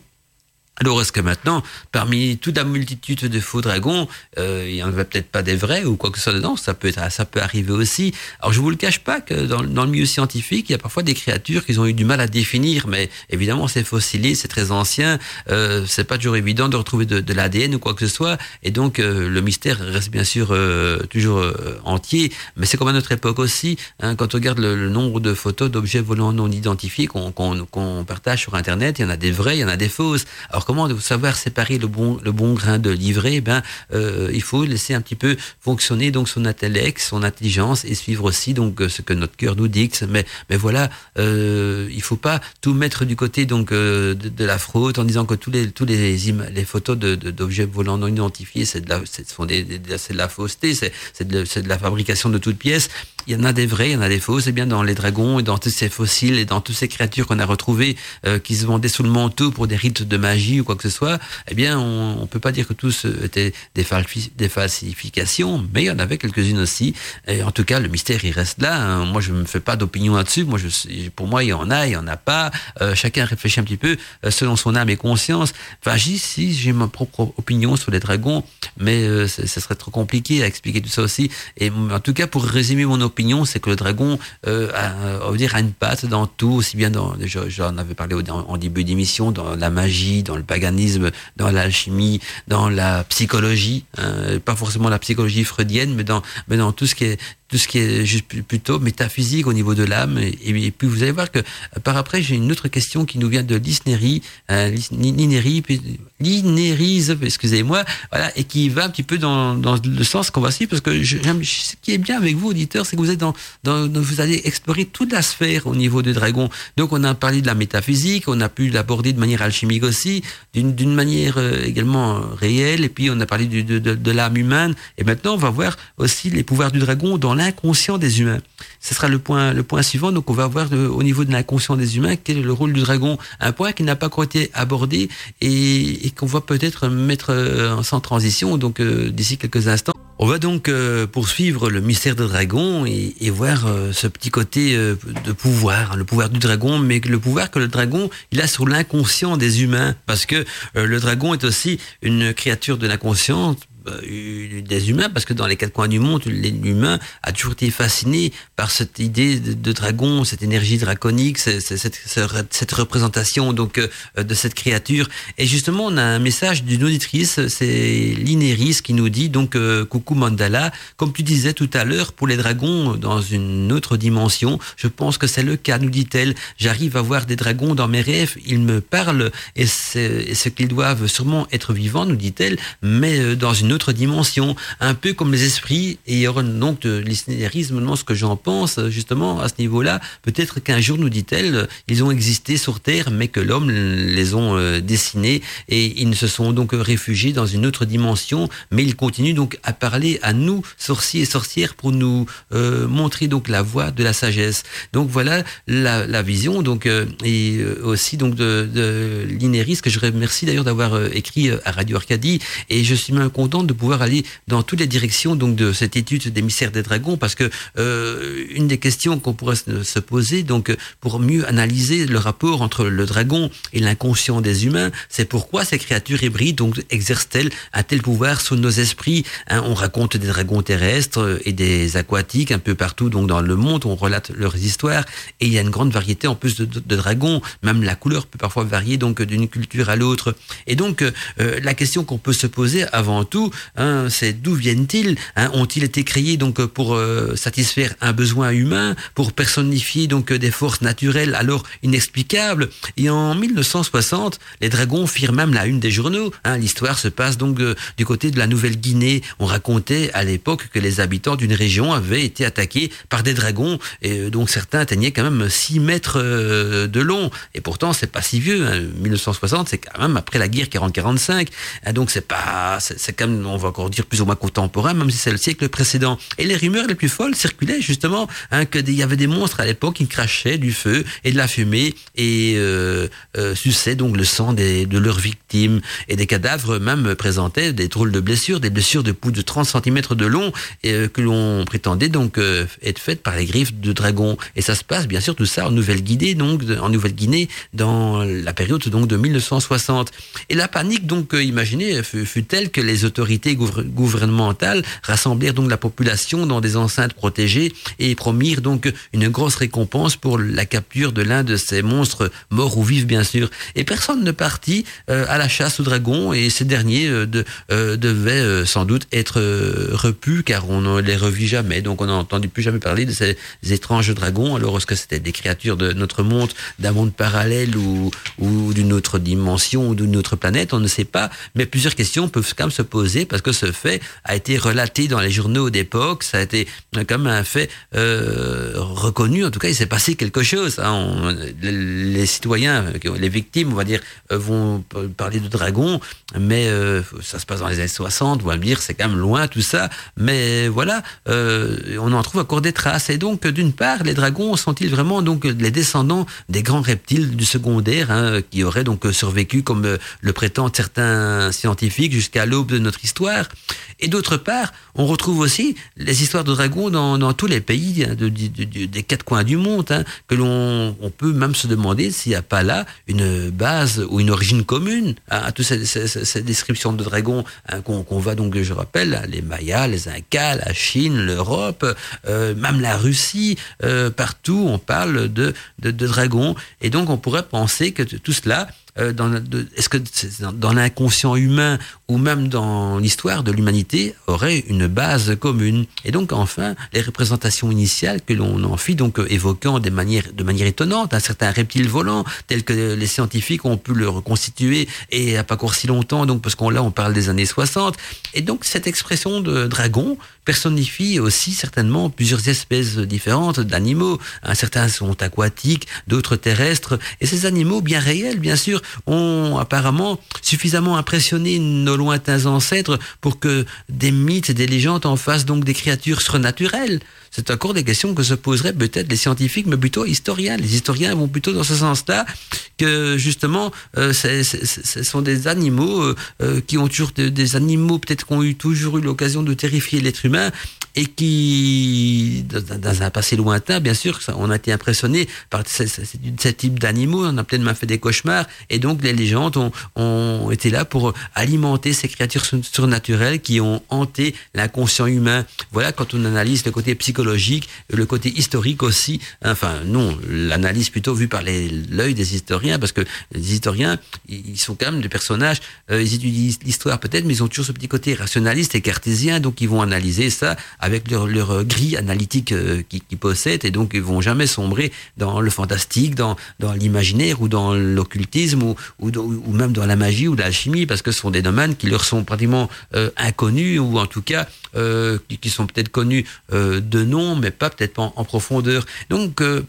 alors est-ce que maintenant, parmi toute la multitude de faux dragons, euh, il n'y en avait peut-être pas des vrais ou quoi que ce soit dedans? Ça peut être, ça peut arriver aussi. Alors je vous le cache pas que dans, le milieu scientifique, il y a parfois des créatures qu'ils ont eu du mal à définir, mais évidemment c'est fossilé, c'est très ancien, euh, c'est pas toujours évident de retrouver de, l'ADN ou quoi que ce soit, et donc euh, le mystère reste bien sûr euh, toujours entier. Mais c'est comme à notre époque aussi, hein, quand on regarde le, nombre de photos d'objets volants non identifiés qu'on partage sur Internet, il y en a des vrais, il y en a des fausses. Comment savoir séparer le bon, le bon grain de livret Ben, euh, il faut laisser un petit peu fonctionner donc son intellect, son intelligence et suivre aussi donc ce que notre cœur nous dicte. Mais, mais voilà, euh, il faut pas tout mettre du côté donc euh, de, la fraude en disant que tous les tous les les photos de d'objets volants non identifiés, c'est de la, de la fausseté, c'est c'est de, de la fabrication de toutes pièces il y en a des vrais, il y en a des faux. C'est bien dans les dragons et dans tous ces fossiles et dans toutes ces créatures qu'on a retrouvées euh, qui se vendaient sous le manteau pour des rites de magie ou quoi que ce soit. Eh bien, on, on peut pas dire que tous étaient des, des falsifications, mais il y en avait quelques-unes aussi. Et en tout cas, le mystère il reste là. Hein. Moi, je me fais pas d'opinion là-dessus. Moi, je, pour moi, il y en a, il y en a pas. Euh, chacun réfléchit un petit peu euh, selon son âme et conscience. Enfin, j'y si j'ai ma propre opinion sur les dragons, mais euh, ce serait trop compliqué à expliquer tout ça aussi. Et en tout cas, pour résumer mon opinion opinion, c'est que le dragon euh, a, on dire, a une patte dans tout, aussi bien dans, j'en avais parlé en début d'émission, dans la magie, dans le paganisme, dans l'alchimie, dans la psychologie, hein, pas forcément la psychologie freudienne, mais dans, mais dans tout ce qui est tout ce qui est juste plutôt métaphysique au niveau de l'âme. Et, puis vous allez voir que euh, par après, j'ai une autre question qui nous vient de l'Isnérie, euh, l'Inérise, excusez-moi, voilà, et qui va un petit peu dans, dans le sens qu'on va suivre, parce que ce qui est bien avec vous, auditeurs, c'est que vous êtes dans, dans, vous allez explorer toute la sphère au niveau des dragons. Donc on a parlé de la métaphysique, on a pu l'aborder de manière alchimique aussi, d'une manière euh, également réelle, et puis on a parlé de, de, de, l'âme humaine, et maintenant on va voir aussi les pouvoirs du dragon dans l'inconscient des humains. Ce sera le point, le point suivant. Donc, on va voir au niveau de l'inconscient des humains quel est le rôle du dragon. Un point qui n'a pas encore été abordé et, qu'on va peut-être mettre euh, sans transition. Donc, euh, d'ici quelques instants. On va donc euh, poursuivre le mystère du dragon et, voir ce petit côté de pouvoir, le pouvoir du dragon, mais le pouvoir que le dragon il a sur l'inconscient des humains, parce que le dragon est aussi une créature de l'inconscient, des humains, parce que dans les quatre coins du monde, l'humain a toujours été fasciné par cette idée de, dragon, cette énergie draconique, cette, représentation donc de cette créature. Et justement, on a un message d'une auditrice, c'est Linéris qui nous dit donc coucou Mandala, comme tu disais tout à l'heure, pour les dragons dans une autre dimension, je pense que c'est le cas, nous dit-elle. J'arrive à voir des dragons dans mes rêves, ils me parlent et ce qu'ils doivent sûrement être vivants, nous dit-elle, mais euh, dans une autre dimension, un peu comme les esprits. Et il y aura donc de l'itinérisme, ce que j'en pense justement à ce niveau-là. Peut-être qu'un jour, nous dit-elle, ils ont existé sur Terre, mais que l'homme les ont euh, dessinés et ils se sont donc réfugiés dans une autre dimension, mais ils continuent donc à parler à nous, sorciers et sorcières, pour nous euh, montrer donc la voie de la sagesse. Donc voilà la, vision donc euh, et aussi donc de, de que je remercie d'ailleurs d'avoir écrit à Radio Arcadie et je suis même content de pouvoir aller dans toutes les directions donc de cette étude des mystères des dragons parce que une des questions qu'on pourrait se poser donc pour mieux analyser le rapport entre le dragon et l'inconscient des humains c'est pourquoi ces créatures hybrides donc exercent-elles un tel pouvoir sur nos esprits hein, on raconte des dragons terrestres et des aquatiques un peu partout donc dans le monde on relate leurs histoires et il y a une grande variété en plus de, de, dragons. Même la couleur peut parfois varier donc d'une culture à l'autre. Et donc euh, la question qu'on peut se poser avant tout, hein, c'est d'où viennent-ils hein, Ont-ils été créés donc pour euh, satisfaire un besoin humain, pour personnifier donc des forces naturelles alors inexplicables? Et en 1960, les dragons firent même la une des journaux. Hein, L'histoire se passe donc euh, du côté de la Nouvelle-Guinée. On racontait à l'époque que les habitants d'une région avaient été attaqués par des dragons et donc certains atteignaient quand même 6 mètres euh, de long. Et pourtant, c'est pas si vieux. 1960, hein. c'est quand même après la guerre 40-45. Hein, donc c'est pas, c'est quand même, on va encore dire plus ou moins contemporain, même si c'est le siècle précédent. Et les rumeurs les plus folles circulaient justement hein, que il y avait des monstres à l'époque qui crachaient du feu et de la fumée et euh, euh, suçaient donc le sang des, de leurs victimes. Et des cadavres même présentaient des drôles de blessures, des blessures de plus de 30 cm de long et, que l'on prétendait donc être faites par les griffes de dragons. Et ça se passe bien sûr tout ça en Nouvelle-Guinée, donc en Nouvelle-Guinée dans la période donc de 1960. Et la panique donc euh, imaginez fut, telle que les autorités gouvernementales rassemblèrent donc la population dans des enceintes protégées et promirent donc une grosse récompense pour la capture de l'un de ces monstres morts ou vifs bien sûr. Et personne ne partit euh, à la chasse aux dragons et ces derniers euh, de, devaient sans doute être repus car on ne les revit jamais. Donc on n'a entendu plus jamais parler de ces étranges dragons. Alors est-ce que c'était des créatures de notre monde, d'un monde parallèle ou d'une autre dimension ou d'une autre planète, on ne sait pas. Mais plusieurs questions peuvent quand même se poser parce que ce fait a été relaté dans les journaux d'époque, ça a été comme un fait euh, reconnu. En tout cas, il s'est passé quelque chose. Hein. les citoyens, les victimes, on va dire, euh, vont parler de dragons, mais euh, ça se passe dans les années 60. On va me dire, c'est quand même loin tout ça. Mais voilà, on en trouve encore des traces. Et donc, d'une part, les dragons sont-ils vraiment donc les descendants des grands reptiles du secondaire hein, qui auraient donc survécu, comme le prétendent certains scientifiques, jusqu'à l'aube de notre histoire. Et d'autre part, on retrouve aussi les histoires de dragons dans, tous les pays hein, de, des quatre coins du monde, hein, que l'on on peut même se demander s'il n'y a pas là une base ou une origine commune à, toutes ces, descriptions de dragons qu'on va donc, je rappelle, les Mayas, les Incas, la Chine, l'Europe, euh, même la Russie, euh, partout on parle de dragons. Et donc on pourrait penser que tout cela euh, est-ce que dans l'inconscient humain ou même dans l'histoire de l'humanité aurait une base commune Et donc enfin, les représentations initiales que l'on en fit, donc euh, évoquant des manières, de manière étonnante un certain reptile volant, tel que les scientifiques ont pu le reconstituer et à pas encore si longtemps, donc parce qu'on là on parle des années 60. Et donc cette expression de dragon personnifie aussi certainement plusieurs espèces différentes d'animaux. Certains sont aquatiques, d'autres terrestres, et ces animaux bien réels, bien sûr, ont apparemment suffisamment impressionné nos lointains ancêtres pour que des mythes et des légendes en fassent donc des créatures surnaturelles c'est encore des questions que se poseraient peut-être les scientifiques, mais plutôt historiens. Les historiens vont plutôt dans ce sens-là que justement, euh, ce sont des animaux euh, euh, qui ont toujours des animaux peut-être qui ont eu toujours eu l'occasion de terrifier l'être humain et qui, dans, un passé lointain, bien sûr, on a été impressionné par ce, type d'animaux, on a peut-être fait des cauchemars, et donc les légendes ont, ont été là pour alimenter ces créatures surnaturelles qui ont hanté l'inconscient humain. Voilà, quand on analyse le côté psychologique, le côté historique aussi, enfin non, l'analyse plutôt vue par l'œil des historiens, parce que les historiens, ils sont quand même des personnages, euh, ils étudient l'histoire peut-être, mais ils ont toujours ce petit côté rationaliste et cartésien, donc ils vont analyser ça avec leur, leur grille analytique euh, qu'ils possèdent, et donc ils vont jamais sombrer dans le fantastique, dans, dans l'imaginaire ou dans l'occultisme ou, ou, ou, même dans la magie ou l'alchimie, parce que ce sont des domaines qui leur sont pratiquement euh, inconnus ou en tout cas euh, qui, sont peut-être connus euh, de nom, mais pas peut-être pas en, profondeur. Donc vous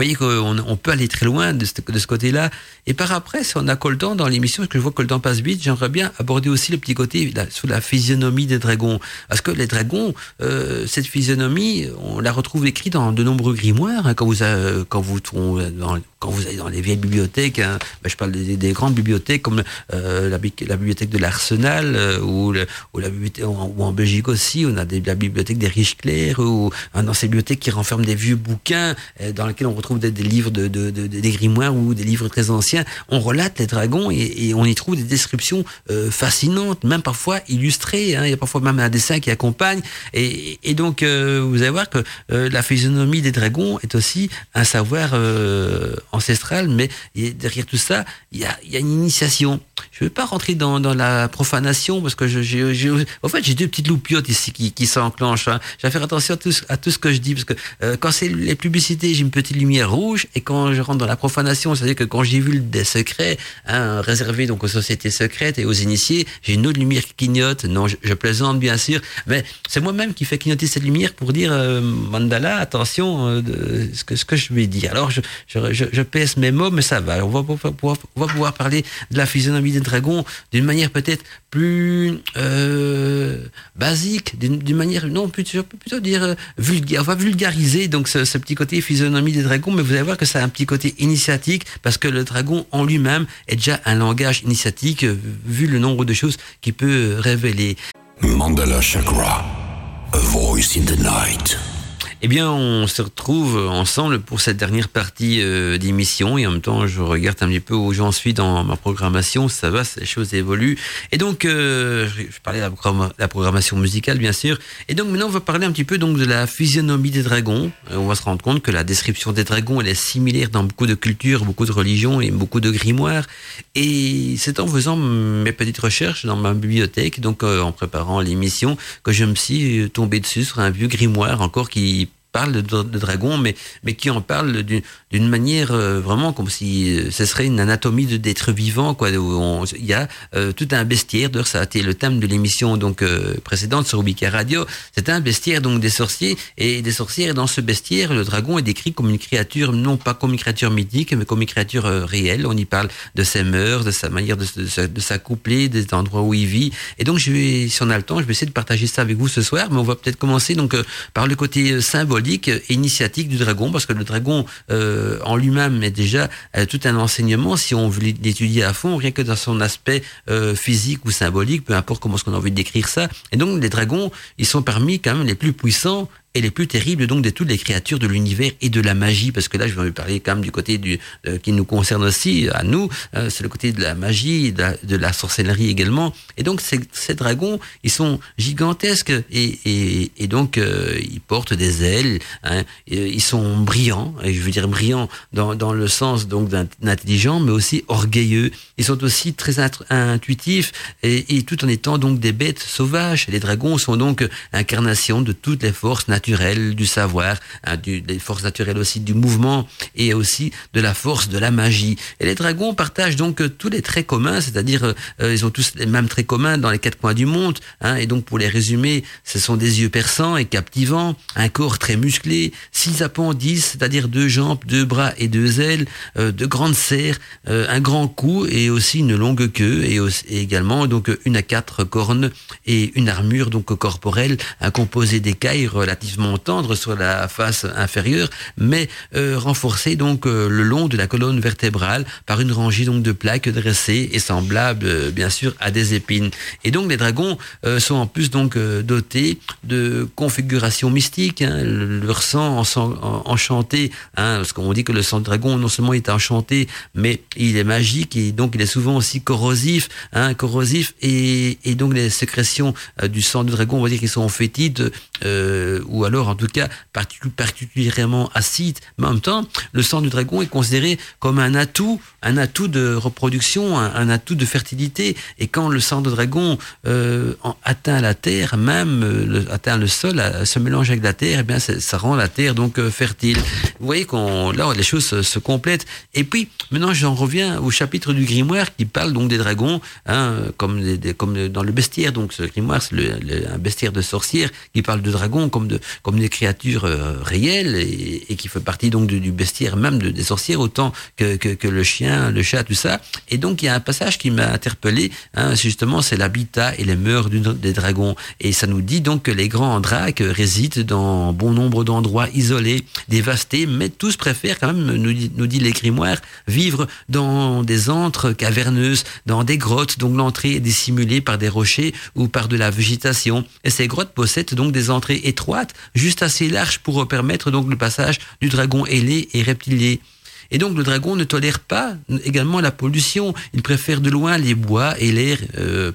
voyez qu'on on peut aller très loin de ce, côté-là. Et par après, si on a temps dans l'émission, parce que je vois que le temps passe vite, j'aimerais bien aborder aussi le petit côté sous la physionomie des dragons. Parce que les dragons, euh, cette physionomie, on la retrouve écrite dans de nombreux grimoires. Hein, quand vous euh, quand vous dans, quand vous allez dans les vieilles bibliothèques, hein, ben, je parle des, des, grandes bibliothèques comme euh, la, bibliothèque de l'Arsenal ou, la ou en Belgique aussi, on a la bibliothèque des riches ou hein, dans ces bibliothèques qui renferment des vieux bouquins dans lesquels on retrouve des, livres de, de, de, des grimoires ou des livres très anciens, on relate les dragons et, on y trouve des descriptions euh, fascinantes, même parfois illustrées. Hein, il y a parfois même un dessin qui accompagne. Et, donc, euh, vous allez voir que euh, la physionomie des dragons est aussi un savoir ancestral, mais derrière tout ça, il y a, une initiation. Je ne vais pas rentrer dans, la profanation parce que je en fait, j'ai deux petites loupiotes ici qui, s'enclenchent. Hein. Je vais faire attention à tout ce que je dis parce que quand c'est les publicités, j'ai une petite lumière rouge et quand je rentre dans la profanation, c'est-à-dire que quand j'ai vu des secrets hein, réservés donc aux sociétés secrètes et aux initiés, j'ai une autre lumière qui clignote. Non, je, plaisante bien sûr, mais c'est moi-même qui fais clignoter cette lumière pour dire euh, Mandala, attention euh, ce que je vais dire. Alors je, pèse mes mots, mais ça va. On va pouvoir, parler de la physionomie des dragons d'une manière peut-être plus euh, basique, d'une manière non plutôt plutôt dire euh, vulgaire. On va vulgariser donc ce petit côté physionomie des dragons, mais vous allez voir que ça a un petit côté initiatique parce que le dragon en lui-même est déjà un langage initiatique euh, vu le nombre de choses qu'il peut euh, révéler. Mandala Chakra, voice in the night. Eh bien, on se retrouve ensemble pour cette dernière partie euh, d'émission et en même temps, je regarde un petit peu où j'en suis dans ma programmation. Ça va, les choses évoluent. Et donc, euh, je parlais de la, programmation musicale, bien sûr. Et donc, maintenant, on va parler un petit peu donc de la physionomie des dragons. Euh, on va se rendre compte que la description des dragons, elle est similaire dans beaucoup de cultures, beaucoup de religions et beaucoup de grimoires. Et c'est en faisant mes petites recherches dans ma bibliothèque, donc en préparant l'émission, que je me suis tombé dessus sur un vieux grimoire encore qui parle de, de, dragon, mais, mais qui en parle d'une manière euh, vraiment comme si euh, ce serait une anatomie d'être vivant. Il y a euh, tout un bestiaire, d'ailleurs ça a été le thème de l'émission donc précédente sur Ubika Radio, c'est un bestiaire donc des sorciers et des sorcières. Et dans ce bestiaire, le dragon est décrit comme une créature, non pas comme une créature mythique, mais comme une créature réelle. On y parle de ses mœurs, de sa manière de, de, s'accoupler, des endroits où il vit. Et donc, je vais, si on a le temps, je vais essayer de partager ça avec vous ce soir, mais on va peut-être commencer donc par le côté symbolique et initiatique du dragon, parce que le dragon euh, en lui-même est déjà euh, tout un enseignement, si on veut l'étudier à fond, rien que dans son aspect euh, physique ou symbolique, peu importe comment est-ce qu'on a envie de décrire ça. Et donc les dragons, ils sont parmi quand même les plus puissants et les plus terribles donc de toutes les créatures de l'univers et de la magie. Parce que là je vais vous parler quand même du côté du euh, qui nous concerne aussi à nous. Euh, c'est le côté de la magie de la, sorcellerie également. Et donc ces, ces dragons ils sont gigantesques. Et, et, et donc euh, ils portent des ailes hein, ils sont brillants. Et je veux dire brillants dans, dans le sens donc d'intelligent mais aussi orgueilleux. Ils sont aussi très intuitifs. Et, et tout en étant donc des bêtes sauvages. Les dragons sont donc incarnation de toutes les forces naturelles naturel du savoir, hein, des forces naturelles aussi du mouvement et aussi de la force de la magie. Et les dragons partagent donc euh, tous les traits communs, c'est-à-dire euh, euh, ils ont tous les mêmes traits communs dans les quatre coins du monde. Hein, et donc pour les résumer, ce sont des yeux perçants et captivants, un corps très musclé, six appendices, c'est-à-dire deux jambes, deux bras et deux ailes, de grandes serres, un grand cou et aussi une longue queue et, également donc une à quatre cornes et une armure donc corporelle composée d'écailles relativement relativement tendre sur la face inférieure, mais renforcé donc le long de la colonne vertébrale par une rangée donc de plaques dressées et semblables bien sûr à des épines. Et donc les dragons sont en plus donc dotés de configurations mystiques. Hein, leur sang enchanté, hein, parce qu'on dit que le sang de dragon non seulement est enchanté, mais il est magique et donc il est souvent aussi corrosif, hein, corrosif et, donc les sécrétions euh, du sang de dragon, on va dire qu'ils sont fétides euh, ou alors en tout cas particulièrement acides. Mais en même temps, le sang du dragon est considéré comme un atout, un atout de reproduction, un, atout de fertilité. Et quand le sang de dragon euh, atteint la terre, même le, atteint le sol, se mélange avec la terre, eh bien ça rend la terre donc fertile. Vous voyez qu'on là les choses se, complètent. Et puis maintenant j'en reviens au chapitre du grimoire qui parle donc des dragons, hein, comme, comme dans le bestiaire. Donc ce grimoire c'est un bestiaire de sorcières qui parle de dragons comme de comme des créatures euh, réelles et, qui fait partie donc du, bestiaire même de, des sorcières autant que, que, le chien, le chat, tout ça. Et donc il y a un passage qui m'a interpellé. Hein, justement c'est l'habitat et les mœurs des dragons. Et ça nous dit donc que les grands dracs résident dans bon nombre d'endroits isolés, dévastés, mais tous préfèrent quand même, nous dit, nous dit vivre dans des antres caverneuses, dans des grottes dont l'entrée est dissimulée par des rochers ou par de la végétation. Et ces grottes possèdent donc des entrées étroites, juste assez larges pour permettre donc le passage du dragon ailé et reptilé. Et donc le dragon ne tolère pas également la pollution. Il préfère de loin les bois et l'air euh,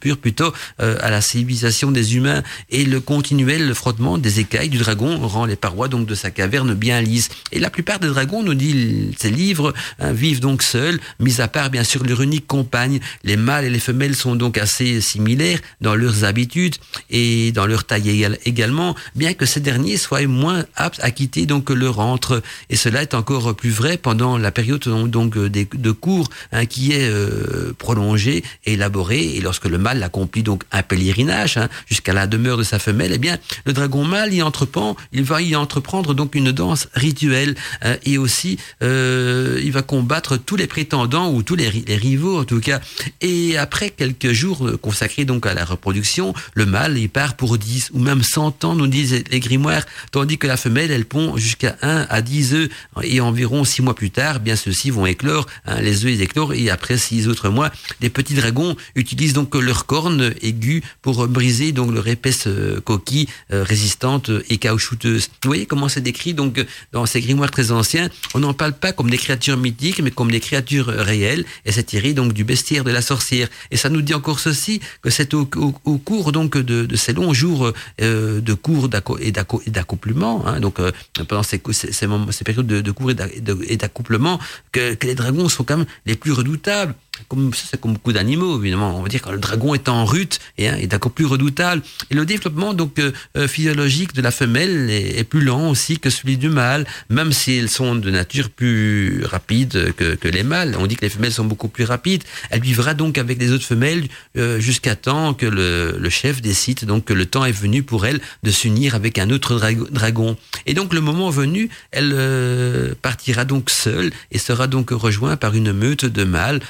pur plutôt euh, à la civilisation des humains. Et le continuel frottement des écailles du dragon rend les parois donc de sa caverne bien lises. Et la plupart des dragons, nous dit ces livres, hein, vivent donc seuls, mis à part bien sûr leur unique compagne. Les mâles et les femelles sont donc assez similaires dans leurs habitudes et dans leur taille également, bien que ces derniers soient moins aptes à quitter donc leur antre. Et cela est encore plus vrai pendant la période donc euh, de cours hein, qui est euh, prolongée élaborée et lorsque le mâle accomplit donc un pèlerinage hein, jusqu'à la demeure de sa femelle, eh bien le dragon mâle y entreprend, il va y entreprendre donc une danse rituelle hein, et aussi euh, il va combattre tous les prétendants ou tous les, rivaux en tout cas. Et après quelques jours consacrés donc à la reproduction, le mâle il part pour 10 ou même 100 ans nous disent les grimoires, tandis que la femelle elle pond jusqu'à 1 à 10 œufs et environ environ six mois plus tard, bien ceux-ci vont éclore, hein, les œufs ils éclorent et après six autres mois, les petits dragons utilisent donc leurs cornes aiguës pour briser donc leur épaisse euh, coquille euh, résistante et caoutchouteuse. Vous voyez comment c'est décrit donc dans ces grimoires très anciens? On n'en parle pas comme des créatures mythiques, mais comme des créatures réelles et c'est tiré donc du bestiaire de la sorcière. Et ça nous dit encore ceci que c'est au, cours donc de, ces longs jours de cours et d'accouplement, donc pendant ces, périodes de, de cours et et d'accouplement que, les dragons sont quand même les plus redoutables comme ça, c'est comme beaucoup d'animaux, évidemment. On va dire quand le dragon est en rut et hein, est encore plus redoutable. Et le développement donc euh, euh, physiologique de la femelle est, plus lent aussi que celui du mâle, même s'ils sont de nature plus rapide que, que, les mâles. On dit que les femelles sont beaucoup plus rapides. Elle vivra donc avec les autres femelles euh, jusqu'à temps que le, le, chef décide donc que le temps est venu pour elle de s'unir avec un autre dragon. Et donc le moment venu, elle partira donc seule et sera donc rejointe par une meute de mâles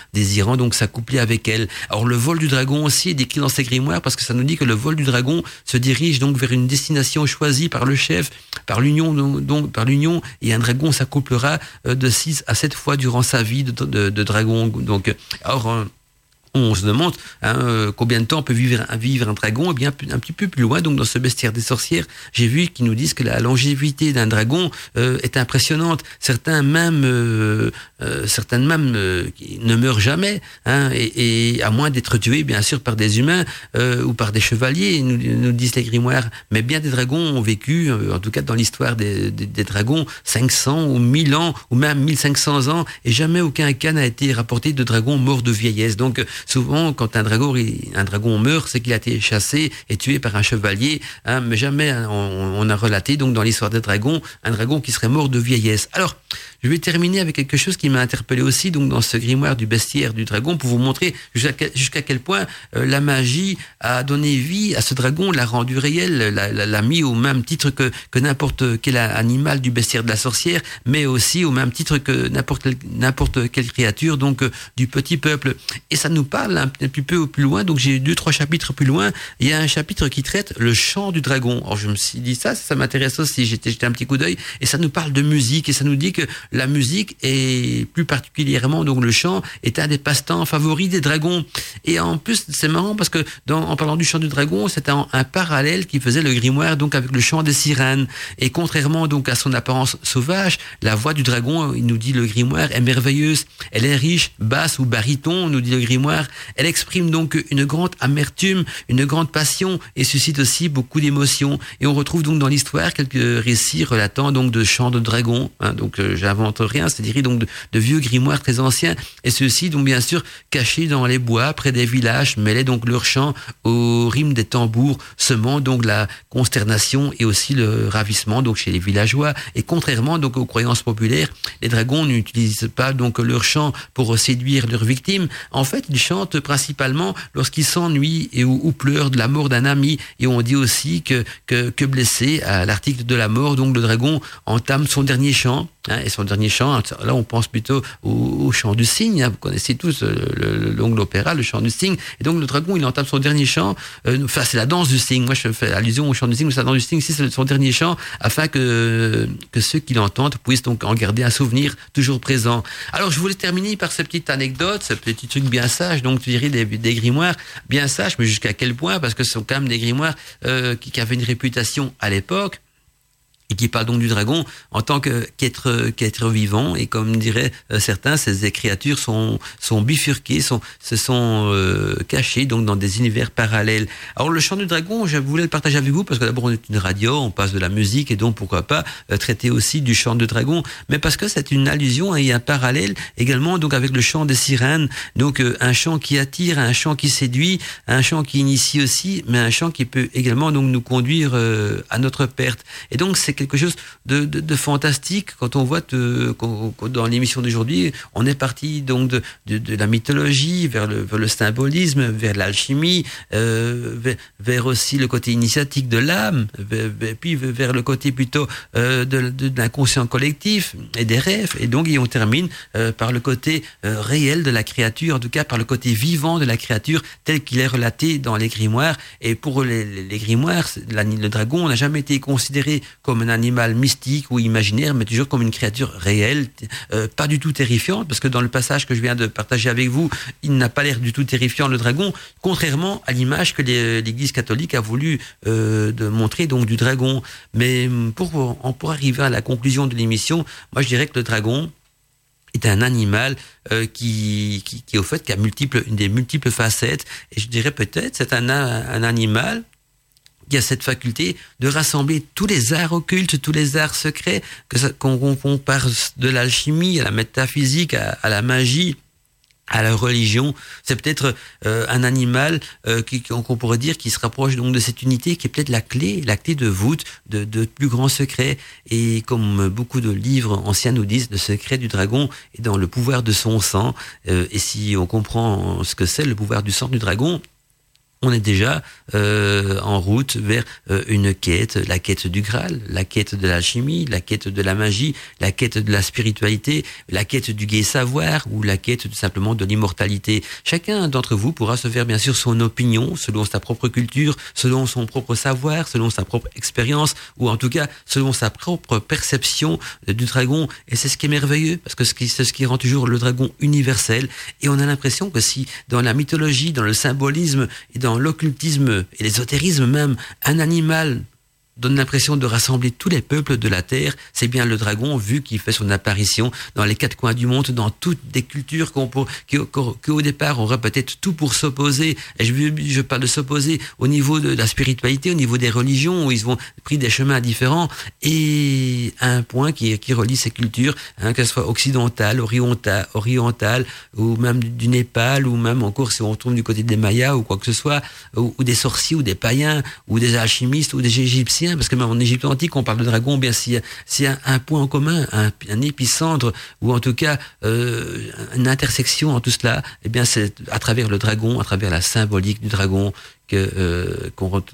désireux donc s'accoupler avec elle. Alors le vol du dragon aussi est décrit dans ces grimoires parce que ça nous dit que le vol du dragon se dirige donc vers une destination choisie par le chef, par l'union donc, par l'union et un dragon s'accouplera euh, de 6 à 7 fois durant sa vie de, dragon. Donc alors on se demande hein, euh, combien de temps peut vivre, un dragon? Et eh bien, un petit peu plus loin, donc dans ce bestiaire des sorcières, j'ai vu qu'ils nous disent que la longévité d'un dragon euh, est impressionnante. Certains même, euh, certaines même ne meurent jamais, hein, et, à moins d'être tués, bien sûr, par des humains ou par des chevaliers, nous, nous, disent les grimoires. Mais bien des dragons ont vécu, en tout cas dans l'histoire des, des, dragons, 500 ou 1000 ans, ou même 1500 ans, et jamais aucun cas n'a été rapporté de dragon mort de vieillesse. Donc souvent, quand un dragon, un dragon meurt, c'est qu'il a été chassé et tué par un chevalier. Hein, mais jamais hein, on, a relaté, donc dans l'histoire des dragons, un dragon qui serait mort de vieillesse. Alors, je vais terminer avec quelque chose qui m'a interpellé aussi, donc dans ce grimoire du bestiaire du dragon, pour vous montrer jusqu'à quel, point euh, la magie a donné vie à ce dragon, l'a rendu réel, l'a mis au même titre que, que n'importe quel animal du bestiaire de la sorcière, mais aussi au même titre que n'importe quelle, créature donc euh, du petit peuple. Et ça nous parle un petit peu plus loin, donc j'ai deux, trois chapitres plus loin, il y a un chapitre qui traite le chant du dragon. Alors je me suis dit ça, ça m'intéresse aussi, j'étais jeté un petit coup d'œil, et ça nous parle de musique, et ça nous dit que la musique, et plus particulièrement donc le chant, est un des passe-temps favoris des dragons. Et en plus, c'est marrant parce que en parlant du chant du dragon, c'était un, un, parallèle qui faisait le grimoire donc avec le chant des sirènes. Et contrairement donc à son apparence sauvage, la voix du dragon, il nous dit le grimoire, est merveilleuse. Elle est riche, basse ou baryton, nous dit le grimoire. Elle exprime donc une grande amertume, une grande passion et suscite aussi beaucoup d'émotions. Et on retrouve donc dans l'histoire quelques récits relatant donc de chants de dragons. Hein, donc euh, j'invente rien, c'est-à-dire donc de, vieux grimoires très anciens. Et ceux-ci donc bien sûr cachés dans les bois près des villages, mêlaient donc leur chant au rythme des tambours, semant donc la consternation et aussi le ravissement donc chez les villageois. Et contrairement donc aux croyances populaires, les dragons n'utilisent pas donc leur chant pour séduire leurs victimes. En fait, ils chantent principalement lorsqu'ils s'ennuient et ou, pleurent de la mort d'un ami. Et on dit aussi que, que, que blessé à l'article de la mort, donc le dragon entame son dernier chant. Hein, et son dernier chant, là on pense plutôt au, chant du cygne. Hein, vous connaissez tous le, le, le l'opéra, le chant du cygne. Et donc le dragon, il entame son dernier chant. Euh, enfin, c'est la danse du cygne. Moi, je fais allusion au chant du cygne, mais c'est la danse du cygne. Ici, c'est son dernier chant, afin que ceux qui l'entendent puissent donc en garder un souvenir toujours présent. Alors, je voulais terminer par cette petite anecdote, ce petit truc bien sage. Donc, tu dirais des, des grimoires bien sages, mais jusqu'à quel point Parce que ce sont quand même des grimoires euh, qui, qui avaient une réputation à l'époque et qui parle donc du dragon en tant qu'être qu'être vivant et comme diraient euh, certains ces créatures sont sont bifurquées sont se sont euh, cachées donc dans des univers parallèles. Alors le chant du dragon je voulais le partager avec vous parce que d'abord on est une radio on passe de la musique et donc pourquoi pas euh, traiter aussi du chant du dragon. Mais parce que c'est une allusion et un parallèle également donc avec le chant des sirènes. Donc euh, un chant qui attire un chant qui séduit un chant qui initie aussi mais un chant qui peut également donc nous conduire euh, à notre perte. Et donc c'est quelque chose de, de, fantastique quand on voit que, dans l'émission d'aujourd'hui, on est parti donc de, de, la mythologie vers le, symbolisme, vers l'alchimie, euh, vers, aussi le côté initiatique de l'âme, puis vers le côté plutôt euh, de, l'inconscient collectif et des rêves. Et donc, on termine euh, par le côté euh, réel de la créature, en tout cas par le côté vivant de la créature tel qu'il est relaté dans les grimoires. Et pour les grimoires, la, le dragon n'a jamais été considéré comme un animal mystique ou imaginaire, mais toujours comme une créature réelle, euh, pas du tout terrifiante, parce que dans le passage que je viens de partager avec vous, il n'a pas l'air du tout terrifiant le dragon, contrairement à l'image que l'Église catholique a voulu euh, de montrer donc du dragon. Mais pour pour arriver à la conclusion de l'émission, moi je dirais que le dragon est un animal euh, qui, qui, qui au fait qui a multiples des multiples facettes et je dirais peut-être c'est un, un animal qui a cette faculté de rassembler tous les arts occultes, tous les arts secrets, qu'on qu compare de l'alchimie à la métaphysique, à, la magie, à la religion. C'est peut-être euh, un animal euh, qu'on pourrait dire qui se rapproche donc de cette unité qui est peut-être la clé, la clé de voûte de, de plus grands secrets. Et comme beaucoup de livres anciens nous disent, le secret du dragon est dans le pouvoir de son sang. Euh, et si on comprend ce que c'est le pouvoir du sang du dragon, on est déjà euh, en route vers euh, une quête, la quête du Graal, la quête de l'alchimie, la quête de la magie, la quête de la spiritualité, la quête du gai savoir ou la quête tout simplement de l'immortalité. Chacun d'entre vous pourra se faire bien sûr son opinion selon sa propre culture, selon son propre savoir, selon sa propre expérience ou en tout cas selon sa propre perception du dragon. Et c'est ce qui est merveilleux parce que c'est ce qui rend toujours le dragon universel. Et on a l'impression que si dans la mythologie, dans le symbolisme et dans l'occultisme et l'ésotérisme même, un animal donne l'impression de rassembler tous les peuples de la Terre, c'est bien le dragon, vu qu'il fait son apparition dans les quatre coins du monde, dans toutes des cultures qu'on qui, qui, au départ auraient peut-être tout pour s'opposer. Et je, parle de s'opposer au niveau de la spiritualité, au niveau des religions, où ils ont pris des chemins différents, et un point qui, relie ces cultures, hein, que ce soit occidentale, orientale, ou même du Népal, ou même encore si on retourne du côté des Mayas, ou quoi que ce soit, ou, ou des sorciers, ou des païens, ou des alchimistes, ou des égyptiens, parce que même en Égypte antique, on parle de dragon, bien s'il y, a un point en commun, un, un épicentre, ou en tout cas euh, une intersection en tout cela, eh bien c'est à travers le dragon, à travers la symbolique du dragon, que, euh,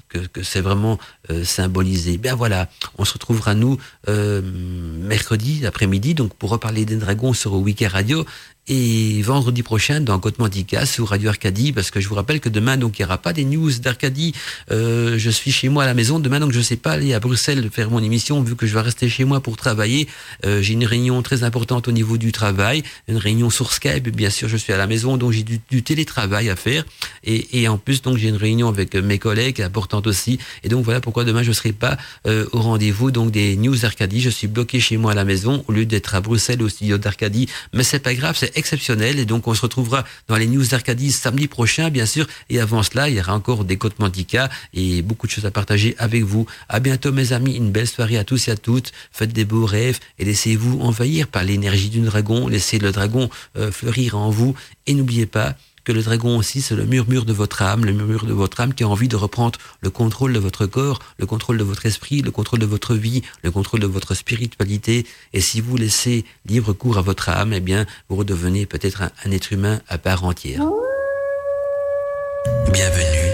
que, que c'est vraiment euh, symbolisé. Ben voilà, on se retrouvera nous euh, mercredi après-midi donc pour reparler des dragons sur Weekend Radio. Et vendredi prochain dans Côte Mandica sur Radio Arcadie parce que je vous rappelle que demain donc il n'y aura pas des news d'Arcadie. Je suis chez moi à la maison. Demain donc je ne sais pas aller à Bruxelles faire mon émission vu que je vais rester chez moi pour travailler. J'ai une réunion très importante au niveau du travail. Une réunion sur Skype bien sûr je suis à la maison donc j'ai du, du, télétravail à faire. Et, et en plus donc j'ai une réunion avec mes collègues importante aussi et donc voilà pourquoi demain je ne serai pas euh, au rendez-vous donc des news d'Arcadie je suis bloqué chez moi à la maison au lieu d'être à Bruxelles au studio d'Arcadie mais c'est pas grave c'est exceptionnel. Et donc, on se retrouvera dans les news d'Arcadie samedi prochain, bien sûr. Et avant cela, il y aura encore des côtes Mandica et beaucoup de choses à partager avec vous. À bientôt, mes amis. Une belle soirée à tous et à toutes. Faites des beaux rêves et laissez-vous envahir par l'énergie du dragon. Laissez le dragon euh, fleurir en vous. Et n'oubliez pas, que le dragon aussi, c'est le murmure de votre âme, le murmure de votre âme qui a envie de reprendre le contrôle de votre corps, le contrôle de votre esprit, le contrôle de votre vie, le contrôle de votre spiritualité. Et si vous laissez libre cours à votre âme, eh bien, vous redevenez peut-être un, un être humain à part entière. Bienvenue